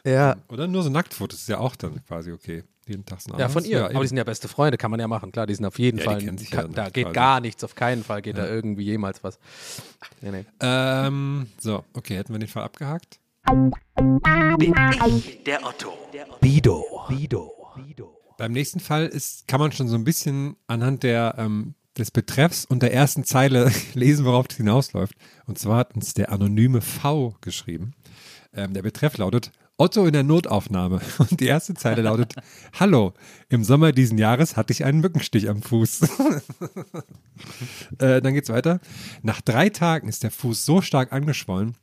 Ja. Oder nur so Nacktfotos ist ja auch dann quasi okay. Jeden Tag so ein Ja, von ihr. eben. aber die sind ja beste Freunde, kann man ja machen. Klar, die sind auf jeden Ja, die Fall. kennen sich ja kann, da geht quasi. gar nichts, auf keinen Fall geht da irgendwie jemals was. Nee, nee. ähm, so, okay, hätten wir den Fall abgehakt? Bin ich der Otto? Bido. Bido. Bido. Beim nächsten Fall ist, kann man schon so ein bisschen anhand der, ähm, des Betreffs und der ersten Zeile <laughs> lesen, worauf es hinausläuft. Und zwar hat uns der anonyme V geschrieben. Ähm, der Betreff lautet Otto in der Notaufnahme. <laughs> Und die erste Zeile lautet: Hallo, im Sommer diesen Jahres hatte ich einen Mückenstich am Fuß. <laughs> äh, dann geht's weiter. Nach drei Tagen ist der Fuß so stark angeschwollen,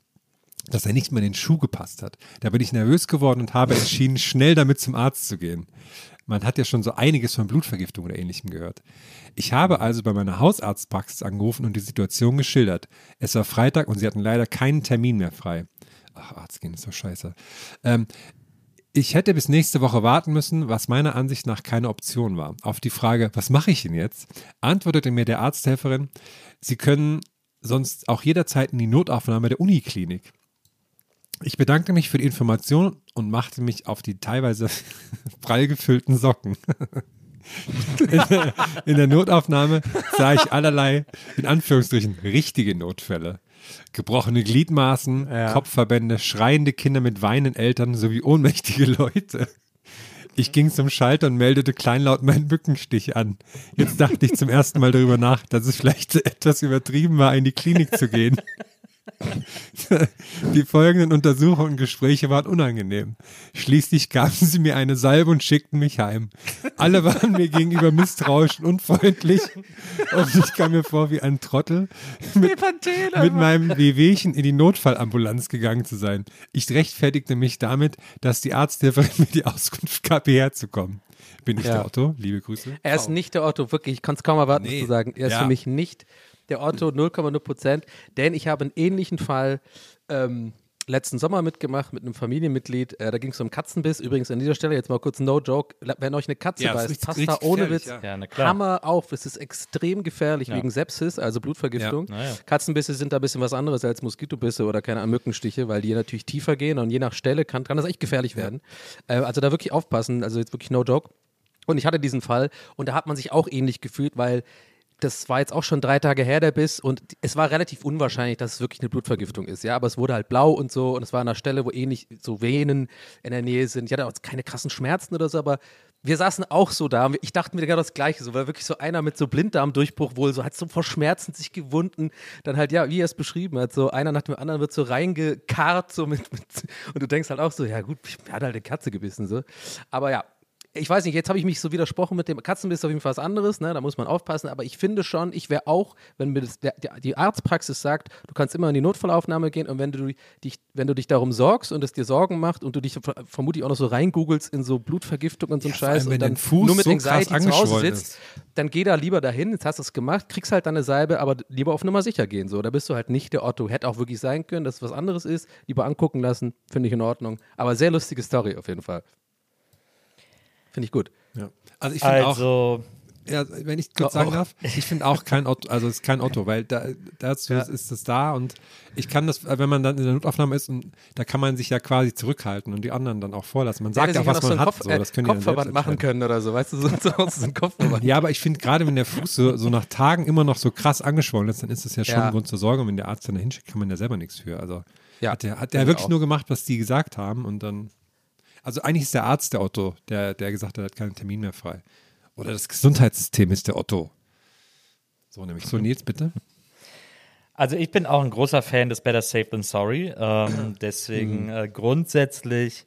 dass er nicht mehr in den Schuh gepasst hat. Da bin ich nervös geworden und habe entschieden, schnell damit zum Arzt zu gehen. Man hat ja schon so einiges von Blutvergiftung oder ähnlichem gehört. Ich habe also bei meiner Hausarztpraxis angerufen und die Situation geschildert. Es war Freitag und sie hatten leider keinen Termin mehr frei. Ach, Arzt gehen ist doch scheiße. Ähm, ich hätte bis nächste Woche warten müssen, was meiner Ansicht nach keine Option war. Auf die Frage, was mache ich denn jetzt, antwortete mir der Arzthelferin, Sie können sonst auch jederzeit in die Notaufnahme der Uniklinik. Ich bedankte mich für die Information und machte mich auf die teilweise <laughs> prall gefüllten Socken. <laughs> In der, in der Notaufnahme sah ich allerlei, in Anführungsstrichen, richtige Notfälle. Gebrochene Gliedmaßen, Ja. Kopfverbände, schreiende Kinder mit weinenden Eltern sowie ohnmächtige Leute. Ich ging zum Schalter und meldete kleinlaut meinen Mückenstich an. Jetzt dachte ich zum ersten Mal darüber nach, dass es vielleicht etwas übertrieben war, in die Klinik zu gehen. <laughs> <laughs> Die folgenden Untersuchungen und Gespräche waren unangenehm. Schließlich gaben sie mir eine Salbe und schickten mich heim. Alle waren mir gegenüber misstrauisch und unfreundlich und ich kam mir vor wie ein Trottel, mit, mit meinem Wehwehchen in die Notfallambulanz gegangen zu sein. Ich rechtfertigte mich damit, dass die Arzthelferin <laughs> mir die Auskunft gab, hierher zu kommen. Bin ich Ja. der Otto? Liebe Grüße. Er ist nicht der Otto, wirklich. Ich kann es kaum erwarten, das Nee. zu sagen. Er ist Ja. für mich nicht der Otto, 0,0 Prozent. Denn ich habe einen ähnlichen Fall ähm, letzten Sommer mitgemacht mit einem Familienmitglied. Äh, da ging es um Katzenbiss. Übrigens an dieser Stelle jetzt mal kurz No Joke. Wenn euch eine Katze Ja, beißt, passt da ohne Witz ja. Hammer auf. Es ist extrem gefährlich Ja. wegen Sepsis, also Blutvergiftung. Ja, na ja. Katzenbisse sind da ein bisschen was anderes als Moskitobisse oder keine Mückenstiche, weil die natürlich tiefer gehen und je nach Stelle kann, kann das echt gefährlich werden. Äh, also da wirklich aufpassen. Also jetzt wirklich No Joke. Und ich hatte diesen Fall und da hat man sich auch ähnlich gefühlt, weil das war jetzt auch schon drei Tage her, der Biss, und es war relativ unwahrscheinlich, dass es wirklich eine Blutvergiftung ist, ja, aber es wurde halt blau und so, und es war an einer Stelle, wo ähnlich so Venen in der Nähe sind. Ich hatte auch keine krassen Schmerzen oder so, aber wir saßen auch so da ich dachte mir genau das Gleiche, so, weil wirklich so einer mit so Blinddarmdurchbruch wohl, so hat so vor Schmerzen sich gewunden, dann halt, ja, wie er es beschrieben hat, so einer nach dem anderen wird so reingekarrt, so mit, mit und du denkst halt auch so, ja gut, er hat halt eine Katze gebissen, so. Aber ja, ich weiß nicht, jetzt habe ich mich so widersprochen mit dem Katzenbiss ist auf jeden Fall was anderes, ne? da muss man aufpassen, aber ich finde schon, ich wäre auch, wenn mir das, der, die Arztpraxis sagt, du kannst immer in die Notfallaufnahme gehen und wenn du dich, wenn du dich darum sorgst und es dir Sorgen macht und du dich ver- vermutlich auch noch so reingoogelst in so Blutvergiftung und so einen allem, Scheiß und dann nur mit so Anxiety zu Hause sitzt, dann geh da lieber dahin, jetzt hast du es gemacht, kriegst halt deine Salbe, aber lieber auf Nummer sicher gehen, so, da bist du halt nicht der Otto, hätte auch wirklich sein können, dass es was anderes ist, lieber angucken lassen, finde ich in Ordnung, aber sehr lustige Story auf jeden Fall. Finde ich gut. Ja. Also ich finde auch, Also, ja, wenn ich kurz Oh, sagen oh. darf, ich finde auch kein Otto, also es ist kein Otto, weil da, dazu Ja. ist es da und ich kann das, wenn man dann in der Notaufnahme ist und da kann man sich ja quasi zurückhalten und die anderen dann auch vorlassen. Man sagt ja, sich was so man einen hat, Kopf, so, äh, das können selbst Kopfverband machen können oder so, weißt du, so zu Hause so ein Kopfverband. Ja, aber ich finde gerade, wenn der Fuß so, so nach Tagen immer noch so krass angeschwollen ist, dann ist das ja schon Ja. ein Grund zur Sorge und wenn der Arzt dann da hinschickt, kann man ja selber nichts für. Also Ja, hat der, hat der wirklich auch. nur gemacht, was die gesagt haben und dann, also eigentlich ist der Arzt der Otto, der, der gesagt hat, er hat keinen Termin mehr frei. Oder das Gesundheitssystem ist der Otto. So nämlich. So, Nils, bitte. Also ich bin auch ein großer Fan des Better Safe Than Sorry. Ähm, deswegen Mhm. äh, grundsätzlich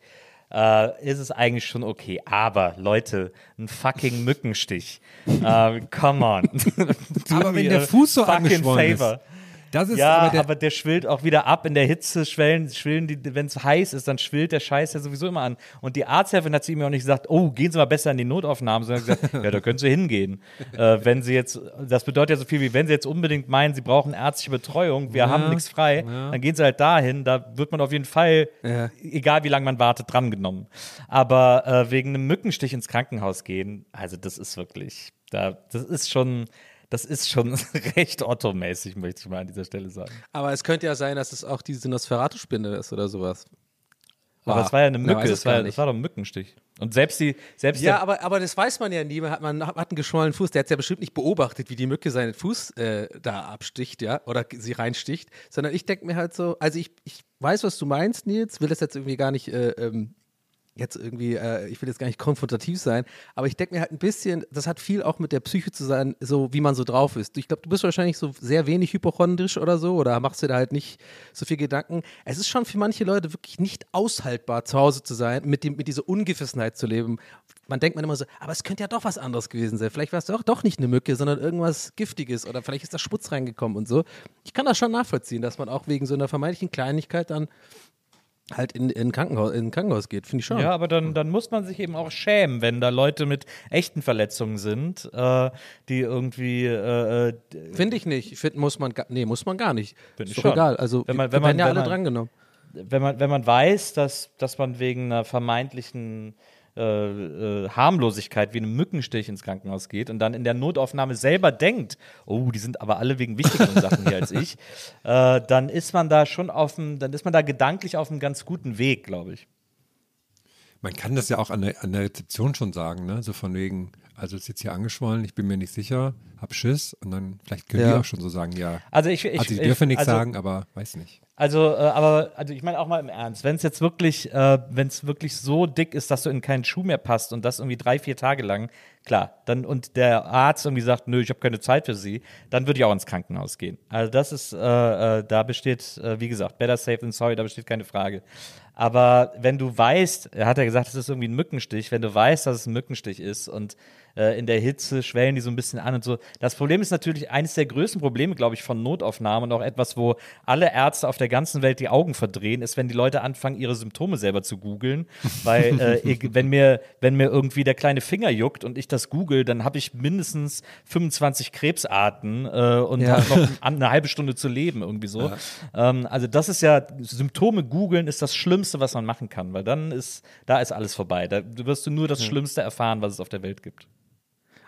äh, ist es eigentlich schon okay. Aber Leute, ein fucking Mückenstich. <laughs> äh, come on. Aber <laughs> wenn der Fuß so angeschwollen favor. ist. Das ist Ja, aber aber der, der, schwillt auch wieder ab. In der Hitze schwellen, schwillen die, wenn es heiß ist, dann schwillt der Scheiß ja sowieso immer an. Und die Arzthelferin hat zu ihm auch nicht gesagt, oh, gehen Sie mal besser in die Notaufnahme, sondern gesagt, <laughs> ja, da können Sie hingehen. Äh, wenn Sie jetzt, das bedeutet ja so viel wie, wenn Sie jetzt unbedingt meinen, Sie brauchen ärztliche Betreuung, wir haben nichts frei, dann gehen Sie halt dahin, da wird man auf jeden Fall, Ja. egal wie lange man wartet, drangenommen. Aber äh, wegen einem Mückenstich ins Krankenhaus gehen, also das ist wirklich, da, das ist schon, das ist schon <laughs> recht Otto-mäßig, möchte ich mal an dieser Stelle sagen. Aber es könnte ja sein, dass es auch diese Nosferatu-Spinne ist oder sowas. Aber es war ja eine Mücke, es das war, das war doch ein Mückenstich. Und selbst die, selbst Ja, aber, aber das weiß man ja nie. Man hat, man hat einen geschwollenen Fuß. Der hat ja bestimmt nicht beobachtet, wie die Mücke seinen Fuß äh, da absticht, ja, oder sie reinsticht. Sondern ich denke mir halt so, also ich, ich weiß, was du meinst, Nils, will das jetzt irgendwie gar nicht äh, ähm, jetzt irgendwie, äh, ich will jetzt gar nicht konfrontativ sein, aber ich denke mir halt ein bisschen, das hat viel auch mit der Psyche zu sein, so wie man so drauf ist. Ich glaube, du bist wahrscheinlich so sehr wenig hypochondrisch oder so oder machst dir da halt nicht so viel Gedanken. Es ist schon für manche Leute wirklich nicht aushaltbar, zu Hause zu sein, mit, dem, mit dieser Ungewissenheit zu leben. Man denkt man immer so, aber es könnte ja doch was anderes gewesen sein. Vielleicht war es doch, doch nicht eine Mücke, sondern irgendwas Giftiges oder vielleicht ist da Schmutz reingekommen und so. Ich kann das schon nachvollziehen, dass man auch wegen so einer vermeintlichen Kleinigkeit dann halt in, in, Krankenhaus, in ein Krankenhaus geht, finde ich schon. Ja, aber dann, dann muss man sich eben auch schämen, wenn da Leute mit echten Verletzungen sind, äh, die irgendwie. Äh, äh finde ich nicht. Find, muss man, nee, muss man gar nicht. Find ist doch schon. egal. Also, wenn man, wenn man, ja wenn alle drangenommen. Wenn man, wenn man weiß, dass, dass man wegen einer vermeintlichen äh, äh, Harmlosigkeit wie einem Mückenstich ins Krankenhaus geht und dann in der Notaufnahme selber denkt, oh, die sind aber alle wegen wichtigeren Sachen hier als ich, <laughs> äh, dann ist man da schon auf dem, dann ist man da gedanklich auf einem ganz guten Weg, glaube ich. Man kann das ja auch an der, an der Rezeption schon sagen, ne? So von wegen, also ist jetzt hier angeschwollen, ich bin mir nicht sicher, hab Schiss und dann vielleicht können Ja. die auch schon so sagen, ja. Also ich, ich, Also die ich- dürfen nichts also- sagen, aber weiß nicht. Also, äh, aber, also ich meine auch mal im Ernst, wenn es jetzt wirklich, äh, wenn es wirklich so dick ist, dass du in keinen Schuh mehr passt und das irgendwie drei, vier Tage lang, klar, dann und der Arzt irgendwie sagt, nö, ich habe keine Zeit für Sie, dann würde ich auch ins Krankenhaus gehen. Also das ist, äh, äh, da besteht, äh, wie gesagt, better safe than sorry, da besteht keine Frage. Aber wenn du weißt, er hat ja gesagt, es ist irgendwie ein Mückenstich, wenn du weißt, dass es ein Mückenstich ist und äh, in der Hitze schwellen die so ein bisschen an und so. Das Problem ist natürlich eines der größten Probleme, glaube ich, von Notaufnahmen und auch etwas, wo alle Ärzte auf der ganzen Welt die Augen verdrehen, ist, wenn die Leute anfangen, ihre Symptome selber zu googeln. Weil <laughs> äh, ich, wenn, mir, wenn mir irgendwie der kleine Finger juckt und ich das google, dann habe ich mindestens 25 Krebsarten äh, und Ja. habe noch <laughs> eine halbe Stunde zu leben, irgendwie so. Ähm, also das ist ja, Symptome googeln ist das Schlimmste, was man machen kann, weil dann ist, da ist alles vorbei. Da wirst du nur das Schlimmste erfahren, was es auf der Welt gibt.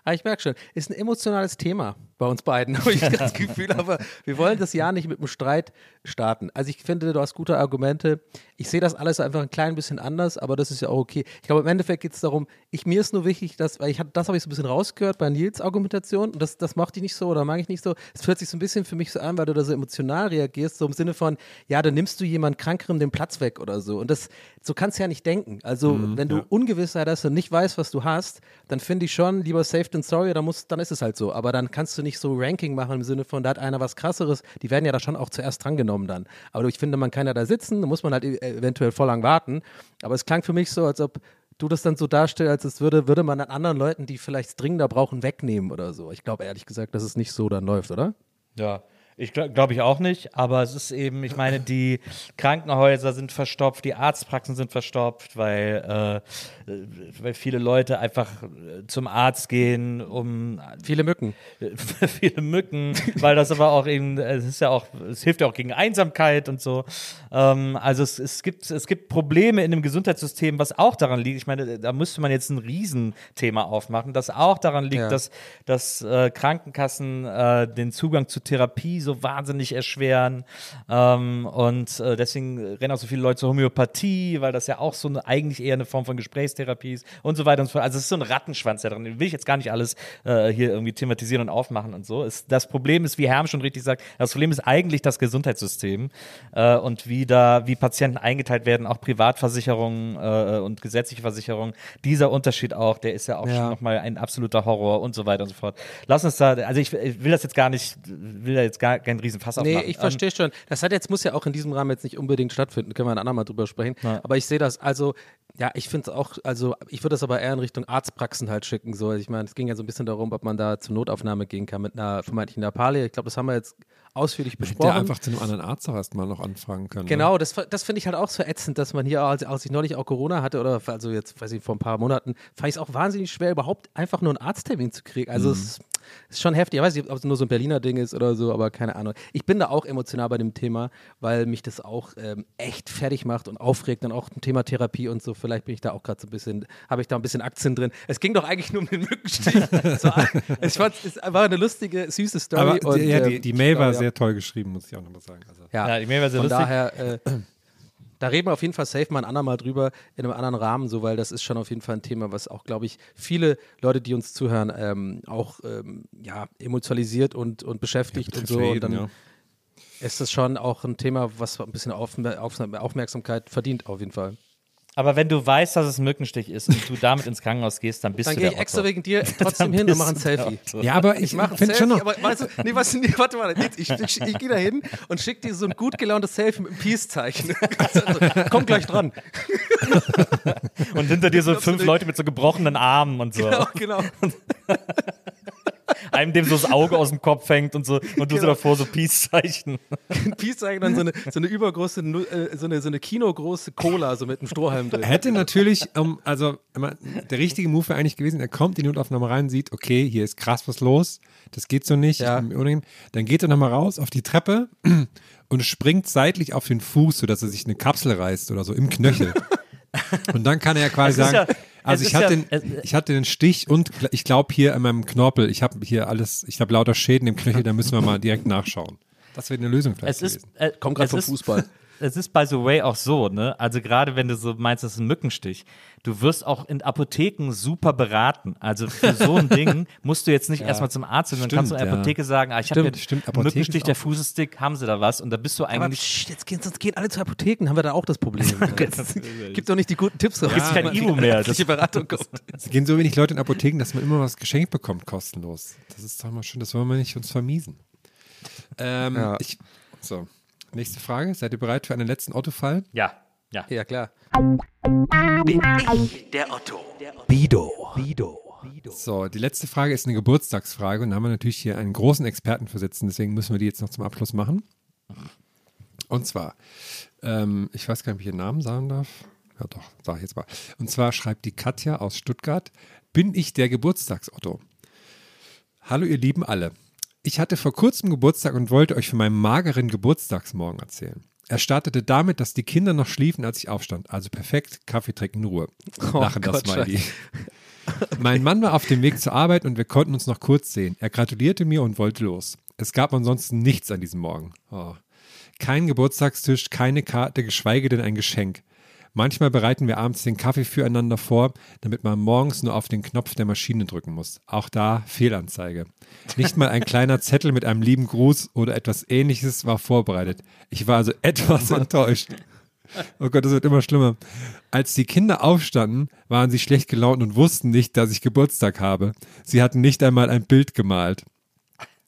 Ah, ich merke schon, ist ein emotionales Thema bei uns beiden, <laughs> habe ich das Gefühl, aber wir wollen das Jahr nicht mit einem Streit starten. Also ich finde, du hast gute Argumente. Ich sehe das alles einfach ein klein bisschen anders, aber das ist ja auch okay. Ich glaube, im Endeffekt geht es darum, ich, mir ist nur wichtig, dass, weil ich das habe ich so ein bisschen rausgehört bei Nils Argumentation und das, das mochte ich nicht so oder mag ich nicht so. Es fühlt sich so ein bisschen für mich so an, weil du da so emotional reagierst, so im Sinne von, ja, dann nimmst du jemand Krankerem den Platz weg oder so. Und das, so kannst du ja nicht denken. Also, wenn du Ungewissheit hast und nicht weißt, was du hast, dann finde ich schon lieber safe than sorry, dann, muss, dann ist es halt so. Aber dann kannst du nicht so Ranking machen im Sinne von, da hat einer was krasseres, die werden ja da schon auch zuerst drangenommen dann. Aber ich finde, man kann ja da sitzen, da muss man halt e- eventuell voll lang warten. Aber es klang für mich so, als ob du das dann so darstellst, als würde, würde man an anderen Leuten, die vielleicht dringender brauchen, wegnehmen oder so. Ich glaube ehrlich gesagt, dass es nicht so dann läuft, oder? Ja. Ich glaube glaub ich auch nicht, aber es ist eben, ich meine, die Krankenhäuser sind verstopft, die Arztpraxen sind verstopft, weil, äh, äh, weil viele Leute einfach äh, zum Arzt gehen, um Viele Mücken. <laughs> viele Mücken, weil das aber auch eben, es ist ja auch, es hilft ja auch gegen Einsamkeit und so. Ähm, also es, es, gibt, es gibt Probleme in dem Gesundheitssystem, was auch daran liegt. Ich meine, da müsste man jetzt ein Riesenthema aufmachen, das auch daran liegt, Ja. dass, dass äh, Krankenkassen äh, den Zugang zu Therapie so wahnsinnig erschweren. Ähm, und äh, deswegen rennen auch so viele Leute zur Homöopathie, weil das ja auch so eine, eigentlich eher eine Form von Gesprächstherapie ist und so weiter und so fort. Also es ist so ein Rattenschwanz da drin. Den will ich jetzt gar nicht alles äh, hier irgendwie thematisieren und aufmachen und so. Es, das Problem ist, wie Herm schon richtig sagt, das Problem ist eigentlich das Gesundheitssystem äh, und wie da, wie Patienten eingeteilt werden, auch Privatversicherungen äh, und gesetzliche Versicherungen. Dieser Unterschied auch, der ist ja auch Ja. schon nochmal ein absoluter Horror und so weiter und so fort. Lass uns da, also ich, ich will das jetzt gar nicht, will da jetzt gar keinen Riesenfass Nee, aufmachen. ich verstehe schon. Das hat jetzt, muss ja auch in diesem Rahmen jetzt nicht unbedingt stattfinden. Können wir ein andermal drüber sprechen. Ja. Aber ich sehe das, also, ja, ich finde es auch, also, ich würde das aber eher in Richtung Arztpraxen halt schicken. So. Ich meine, es ging ja so ein bisschen darum, ob man da zur Notaufnahme gehen kann mit einer vermeintlichen Nappalie. Ich glaube, das haben wir jetzt ausführlich Hätte besprochen. der einfach zu einem anderen Arzt auch erstmal noch anfragen können. Genau, das, das finde ich halt auch so ätzend, dass man hier, als, als ich neulich auch Corona hatte, oder also jetzt, weiß ich, vor ein paar Monaten, fand ich es auch wahnsinnig schwer, überhaupt einfach nur einen Arzttermin zu kriegen. Also es ist schon heftig. Ich weiß nicht, ob es nur so ein Berliner Ding ist oder so, aber keine Ahnung. Ich bin da auch emotional bei dem Thema, weil mich das auch ähm, echt fertig macht und aufregt. Dann auch ein Thema Therapie und so. Vielleicht bin ich da auch gerade so ein bisschen, habe ich da ein bisschen Aktien drin. Es ging doch eigentlich nur um den Mückenstich. <laughs> so, ich fand es war eine lustige, süße Story. Aber und, die, ja, die, ähm, die Mail war ja. Sehr toll geschrieben, muss ich auch nochmal sagen. Also, Ja, Ja, die Mail war sehr von lustig. daher, äh, da reden wir auf jeden Fall safe mal ein andermal drüber, in einem anderen Rahmen, so, weil das ist schon auf jeden Fall ein Thema, was auch, glaube ich, viele Leute, die uns zuhören, ähm, auch ähm, ja, emotionalisiert und, und beschäftigt und betrifft so. ja Und dann ja. ist das schon auch ein Thema, was ein bisschen Aufmer Aufmer Aufmerksamkeit verdient, auf jeden Fall. Aber wenn du weißt, dass es ein Mückenstich ist und du damit ins Krankenhaus gehst, dann bist Dann du gehe der ich extra wegen dir <laughs> trotzdem Dann hin und mache ein Selfie. Ja, aber ich, Ich mache ein finde Selfie, schon noch. aber weißt du, nee, was, nee, warte mal, ich, ich, ich, ich gehe da hin und schicke dir so ein gut gelauntes Selfie mit einem Peace-Zeichen. <laughs> Also, Komm gleich dran. Und hinter dir so fünf Leute mit so gebrochenen Armen und so. Genau, genau. <laughs> Einem, dem so das Auge aus dem Kopf hängt und so. Und du so Genau. davor so Peace-Zeichen. Ein <laughs> Peace-Zeichen, dann so eine, so eine übergroße, äh, so eine, so eine kinogroße Cola, so mit einem Strohhalm drin. Hätte natürlich, ähm, also der richtige Move wäre eigentlich gewesen, er kommt in die Notaufnahme rein, sieht, okay, hier ist krass was los, das geht so nicht, Ja. ich bin unangenehm. dann geht er nochmal raus auf die Treppe <clears throat> und springt seitlich auf den Fuß, sodass er sich eine Kapsel reißt oder so im Knöchel. <laughs> und dann kann er ja quasi sagen, ja- also ich hatte, ja- den, ich hatte den Stich und ich glaube hier an meinem Knorpel, ich habe hier alles, ich habe lauter Schäden im Knöchel, da müssen wir mal direkt nachschauen. Das wäre eine Lösung vielleicht Es ist, äh, Komm grad es vom ist- Fußball. <laughs> Es ist by the way auch so, ne? Also gerade wenn du so meinst, das ist ein Mückenstich, du wirst auch in Apotheken super beraten. Also für so ein Ding <laughs> musst du jetzt nicht erstmal zum Arzt, sondern Stimmt, kannst du in der ja. Apotheke sagen, ah, ich habe Apotheken Mückenstich, der Fußestick, haben sie da was? Und da bist du Aber eigentlich pssst, jetzt gehen, sonst gehen alle zur Apotheken, haben wir da auch das Problem. <laughs> Gibt doch nicht die guten Tipps raus. Gibt's kein Ivo mehr. <laughs> Das- Das Beratung kommt. Es gehen so wenig Leute in Apotheken, dass man immer was geschenkt bekommt, kostenlos. Das ist doch mal schön, das wollen wir nicht uns vermiesen. Ähm, Ja. ich, so, nächste Frage. Seid ihr bereit für einen letzten Autofall? Ja, ja. Ja, klar. Bin ich der Otto? Bido. Bido. So, die letzte Frage ist eine Geburtstagsfrage und da haben wir natürlich hier einen großen Experten für sitzen, deswegen müssen wir die jetzt noch zum Abschluss machen. Und zwar, ähm, ich weiß gar nicht, ob ich ihren Namen sagen darf. Ja, doch, sag ich jetzt mal. Und zwar schreibt die Katja aus Stuttgart: Bin ich der Geburtstagsotto? Hallo, ihr Lieben alle. Ich hatte vor kurzem Geburtstag und wollte euch von meinem mageren Geburtstagsmorgen erzählen. Er startete damit, dass die Kinder noch schliefen, als ich aufstand. Also perfekt, Kaffee trinken in Ruhe. Oh Lachen das Gott, Smiley. Mein Mann war auf dem Weg zur Arbeit und wir konnten uns noch kurz sehen. Er gratulierte mir und wollte los. Es gab ansonsten nichts an diesem Morgen. Oh. Kein Geburtstagstisch, keine Karte, geschweige denn ein Geschenk. Manchmal bereiten wir abends den Kaffee füreinander vor, damit man morgens nur auf den Knopf der Maschine drücken muss. Auch da Fehlanzeige. Nicht mal ein kleiner Zettel mit einem lieben Gruß oder etwas ähnliches war vorbereitet. Ich war also etwas enttäuscht. Oh Gott, das wird immer schlimmer. Als die Kinder aufstanden, waren sie schlecht gelaunt und wussten nicht, dass ich Geburtstag habe. Sie hatten nicht einmal ein Bild gemalt.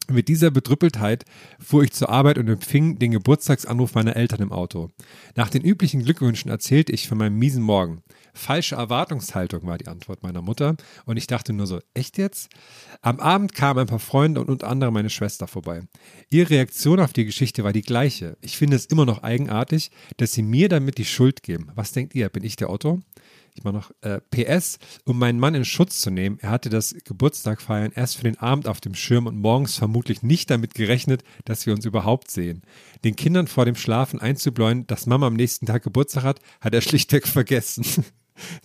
Mit dieser Bedrüppeltheit fuhr ich zur Arbeit und empfing den Geburtstagsanruf meiner Eltern im Auto. Nach den üblichen Glückwünschen erzählte ich von meinem miesen Morgen. Falsche Erwartungshaltung war die Antwort meiner Mutter und ich dachte nur so, echt jetzt? Am Abend kamen ein paar Freunde und unter anderem meine Schwester vorbei. Ihre Reaktion auf die Geschichte war die gleiche. Ich finde es immer noch eigenartig, dass sie mir damit die Schuld geben. Was denkt ihr? Bin ich der Otto? Ich mache noch äh, PS, um meinen Mann in Schutz zu nehmen. Er hatte das Geburtstagfeiern erst für den Abend auf dem Schirm und morgens vermutlich nicht damit gerechnet, dass wir uns überhaupt sehen. Den Kindern vor dem Schlafen einzubläuen, dass Mama am nächsten Tag Geburtstag hat, hat er <laughs> schlichtweg vergessen.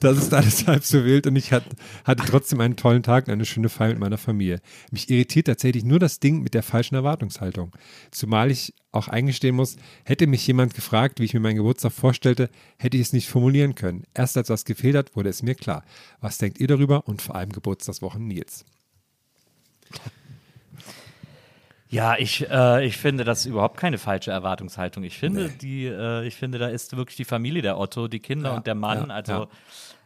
Das ist alles <laughs> halb so wild und ich hat, hatte trotzdem einen tollen Tag und eine schöne Feier mit meiner Familie. Mich irritiert tatsächlich nur das Ding mit der falschen Erwartungshaltung. Zumal ich auch eingestehen muss, hätte mich jemand gefragt, wie ich mir meinen Geburtstag vorstellte, hätte ich es nicht formulieren können. Erst als was gefehlt hat, wurde es mir klar. Was denkt ihr darüber und vor allem Geburtstagswochen Nils? Ja, ich, äh, ich finde das ist überhaupt keine falsche Erwartungshaltung. Ich finde, die, äh, ich finde, da ist wirklich die Familie der Otto, die Kinder Ja, und der Mann. ja, also ja.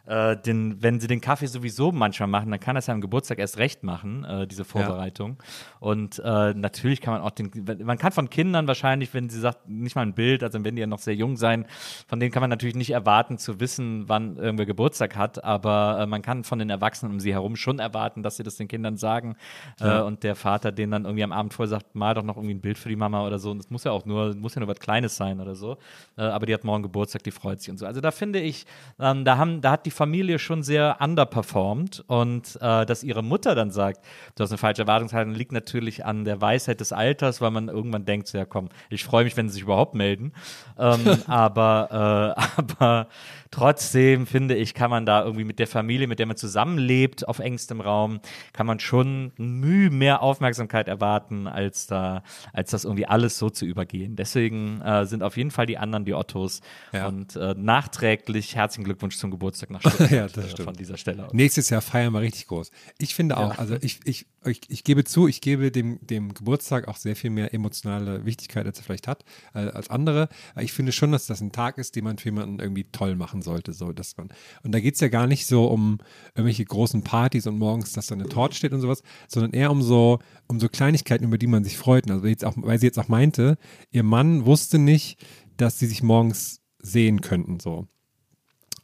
Äh, den, wenn sie den Kaffee sowieso manchmal machen, dann kann das ja am Geburtstag erst recht machen, äh, diese Vorbereitung. Und äh, natürlich kann man auch den, man kann von Kindern wahrscheinlich, wenn sie sagt, nicht mal ein Bild, also wenn die ja noch sehr jung sein, von denen kann man natürlich nicht erwarten zu wissen, wann irgendwer Geburtstag hat, aber äh, man kann von den Erwachsenen um sie herum schon erwarten, dass sie das den Kindern sagen. Äh, und der Vater den dann irgendwie am Abend vorher sagt, mal doch noch irgendwie ein Bild für die Mama oder so. Und das muss ja auch nur, muss ja nur was Kleines sein oder so. Äh, aber die hat morgen Geburtstag, die freut sich und so. Also da finde ich, ähm, da haben, da hat die Familie schon sehr underperformed und äh, dass ihre Mutter dann sagt, du hast eine falsche Erwartungshaltung, liegt natürlich an der Weisheit des Alters, weil man irgendwann denkt, ja komm, ich freue mich, wenn sie sich überhaupt melden. Ähm, <laughs> aber, äh, <laughs> aber trotzdem finde ich, kann man da irgendwie mit der Familie, mit der man zusammenlebt, auf engstem Raum, kann man schon Mühe mehr Aufmerksamkeit erwarten, als da, als das irgendwie alles so zu übergehen. Deswegen äh, sind auf jeden Fall die anderen die Ottos Ja. und äh, nachträglich herzlichen Glückwunsch zum Geburtstag nach <laughs> ausgedrückt Ja, das äh, stimmt. von dieser Stelle aus. Nächstes Jahr feiern wir richtig groß. Ich finde auch, also ich, ich, ich, ich gebe zu, ich gebe dem, dem Geburtstag auch sehr viel mehr emotionale Wichtigkeit, als er vielleicht hat, äh, als andere. Ich finde schon, dass das ein Tag ist, den man für jemanden irgendwie toll machen sollte. So, dass man, und da geht es ja gar nicht so um irgendwelche großen Partys und morgens, dass da eine Torte steht und sowas, sondern eher um so, um so Kleinigkeiten, über die man sich freut. Also jetzt auch, weil sie jetzt auch meinte, ihr Mann wusste nicht, dass sie sich morgens sehen könnten. So.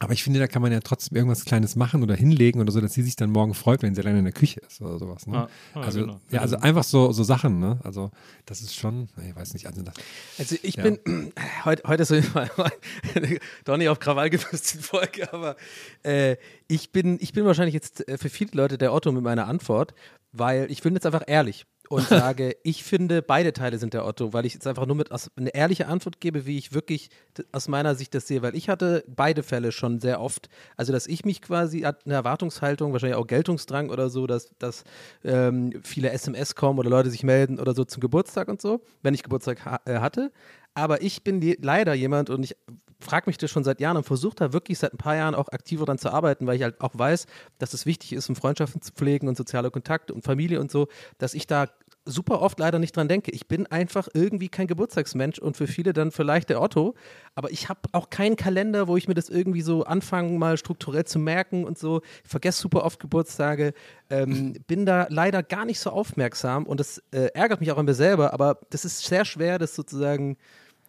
Aber ich finde, da kann man ja trotzdem irgendwas Kleines machen oder hinlegen oder so, dass sie sich dann morgen freut, wenn sie alleine in der Küche ist oder sowas. Ne? Ja, ja, also, genau. ja, also einfach so, so Sachen, ne? Also das ist schon, ich weiß nicht, also das, Also ich Ja. bin, <clears throat> heute, heute ist so <laughs> doch nicht auf Krawall gefasst die Folge, aber äh, ich, bin, ich bin wahrscheinlich jetzt äh, für viele Leute der Otto mit meiner Antwort, weil ich bin jetzt einfach ehrlich und sage, <laughs> ich finde, beide Teile sind der Otto, weil ich jetzt einfach nur mit aus, eine ehrliche Antwort gebe, wie ich wirklich aus meiner Sicht das sehe, weil ich hatte beide Fälle schon sehr oft, also dass ich mich quasi eine Erwartungshaltung, wahrscheinlich auch Geltungsdrang oder so, dass, dass ähm, viele SMS kommen oder Leute sich melden oder so zum Geburtstag und so, wenn ich Geburtstag ha äh, hatte. Aber ich bin leider jemand und ich frage mich das schon seit Jahren und versuche da wirklich seit ein paar Jahren auch aktiver dran zu arbeiten, weil ich halt auch weiß, dass es wichtig ist, um Freundschaften zu pflegen und soziale Kontakte und Familie und so, dass ich da super oft leider nicht dran denke. Ich bin einfach irgendwie kein Geburtstagsmensch und für viele dann vielleicht der Otto, aber ich habe auch keinen Kalender, wo ich mir das irgendwie so anfange, mal strukturell zu merken und so. Ich vergesse super oft Geburtstage, ähm, <laughs> bin da leider gar nicht so aufmerksam und das äh, ärgert mich auch an mir selber, aber das ist sehr schwer, das sozusagen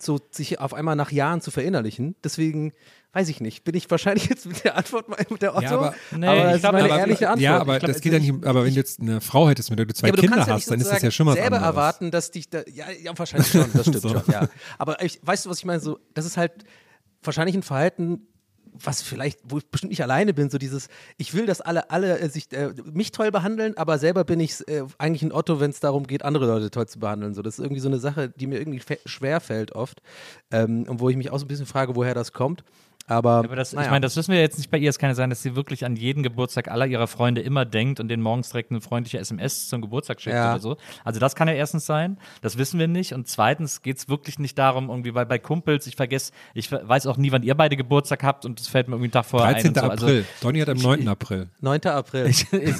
so sich auf einmal nach Jahren zu verinnerlichen. Deswegen weiß ich nicht, bin ich wahrscheinlich jetzt mit der Antwort mal mit der Otto, Ja, aber- Nee, aber ich das ist glaub, meine aber- ehrliche Antwort. ja, aber glaub, das geht ja nicht, aber wenn du jetzt eine Frau hättest, mit der du zwei ja, du Kinder kannst ja hast, dann ist das ja schon was selber anderes. erwarten, dass dich da, ja, ja wahrscheinlich schon, das stimmt <laughs> So. schon, ja. Aber ich, weißt du, was ich meine? So, das ist halt wahrscheinlich ein Verhalten, was vielleicht, wo ich bestimmt nicht alleine bin, so dieses, ich will, dass alle, alle äh, sich, äh, mich toll behandeln, aber selber bin ich äh, eigentlich ein Otto, wenn es darum geht, andere Leute toll zu behandeln. So, das ist irgendwie so eine Sache, die mir irgendwie schwer fällt oft ähm, und wo ich mich auch so ein bisschen frage, woher das kommt. Aber, Aber das, naja. ich meine, das wissen wir jetzt nicht bei ihr. Es kann ja sein, dass sie wirklich an jeden Geburtstag aller ihrer Freunde immer denkt und den morgens direkt eine freundliche SMS zum Geburtstag schickt Ja. oder so. Also das kann ja erstens sein. Das wissen wir nicht. Und zweitens geht es wirklich nicht darum, irgendwie, weil bei Kumpels, ich vergesse, ich weiß auch nie, wann ihr beide Geburtstag habt und es fällt mir irgendwie einen Tag vorher 13. ein. Und so. April. Also, Donny hat am 9. April. 9. April. ich, ich, ich,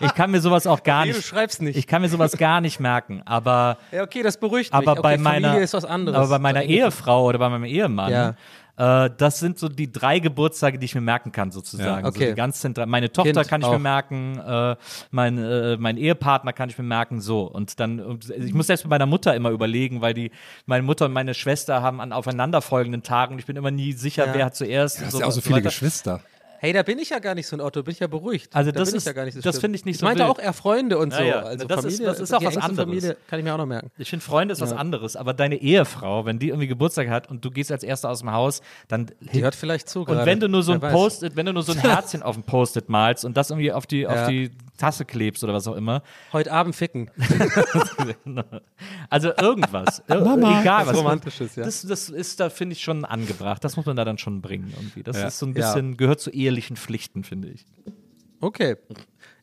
ich kann mir sowas auch gar Nee, nicht. du schreibst nicht. Ich kann mir sowas gar nicht merken. Aber ja, okay, das beruhigt aber mich. Okay, bei Familie meiner, ist was anderes. aber bei meiner Ehefrau oder bei meinem Ehemann, Ja. Äh, das sind so die drei Geburtstage, die ich mir merken kann, sozusagen. Ja, okay. so die ganz zentral. Meine Tochter Kind kann ich auch. mir merken, äh, mein, äh, mein Ehepartner kann ich mir merken, so. Und dann, ich muss selbst mit meiner Mutter immer überlegen, weil die, meine Mutter und meine Schwester haben an aufeinanderfolgenden Tagen, ich bin immer nie sicher, Ja. wer hat zuerst. Du hast so- ja auch so viele. Geschwister. Hey, da bin ich ja gar nicht so ein Otto, bin ich ja beruhigt. Also da das ist- ich ja gar nicht so das finde ich nicht ich so meinte wild. auch eher Freunde und so. Ja, ja. Also Das ist- Familie, das ist auch was anderes. Familie kann ich mir auch noch merken. Ich finde, Freunde ist was anderes, aber deine Ehefrau, wenn die irgendwie Geburtstag hat und du gehst als Erster aus dem Haus, dann Die hört vielleicht zu Und gerade. wenn du nur so ein. Post-it, wenn du nur so ein <laughs> Herzchen auf ein Post-it malst und das irgendwie auf die, auf die Tasse klebst oder was auch immer. Heute Abend ficken. <laughs> Also irgendwas. Ir Mama. Egal Was. Romantisches, ja. Das, das ist da, finde ich, schon angebracht. Das muss man da dann schon bringen irgendwie. Das Ja. ist so ein Ja. bisschen, gehört zu ehelichen Pflichten, finde ich. Okay.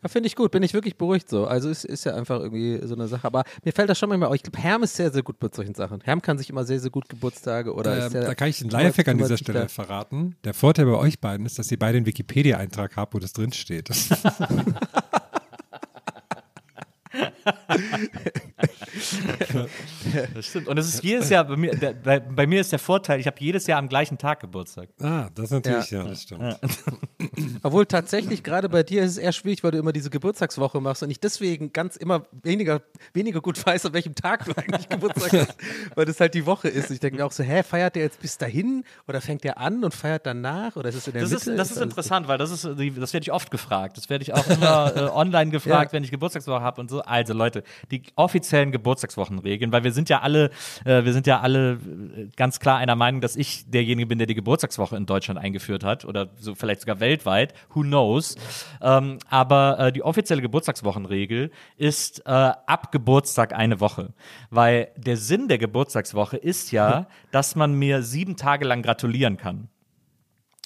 Ja, finde ich gut. Bin ich wirklich beruhigt so. Also ist, ist ja einfach irgendwie so eine Sache. Aber mir fällt das schon manchmal auf. Ich glaube, Herm ist sehr, sehr gut bei solchen Sachen. Herm kann sich immer sehr, sehr gut Geburtstage oder Ähm, ist sehr, da kann ich einen Lifehack an dieser Stelle da- verraten. Der Vorteil bei euch beiden ist, dass ihr beide einen Wikipedia-Eintrag habt, wo das drinsteht. <laughs> <laughs> <laughs> Das stimmt. Und es ist jedes Jahr, bei mir, der, bei, bei mir ist der Vorteil, ich habe jedes Jahr am gleichen Tag Geburtstag. ah, das ist natürlich, ja, das stimmt. <laughs> Obwohl tatsächlich gerade bei dir ist es eher schwierig, weil du immer diese Geburtstagswoche machst und ich deswegen ganz immer weniger, weniger gut weiß, an welchem Tag du eigentlich Geburtstag hast, <laughs> weil das halt die Woche ist. Ich denke mir auch so, hä, feiert der jetzt bis dahin oder fängt der an und feiert danach oder ist es in der Das ist, Mitte? das ist alles- interessant, weil das ist, die- das werde ich oft gefragt. Das werde ich auch immer äh, online gefragt, Ja. wenn ich Geburtstagswoche habe und so. Also Leute, die offiziellen Geburtstagswochenregeln, weil wir sind ja alle, äh, wir sind ja alle äh, ganz klar einer Meinung, dass ich derjenige bin, der die Geburtstagswoche in Deutschland eingeführt hat oder so vielleicht sogar weltweit. Who knows? Ähm, aber äh, die offizielle Geburtstagswochenregel ist äh, ab Geburtstag eine Woche, weil der Sinn der Geburtstagswoche ist ja, <laughs> dass man mir sieben Tage lang gratulieren kann.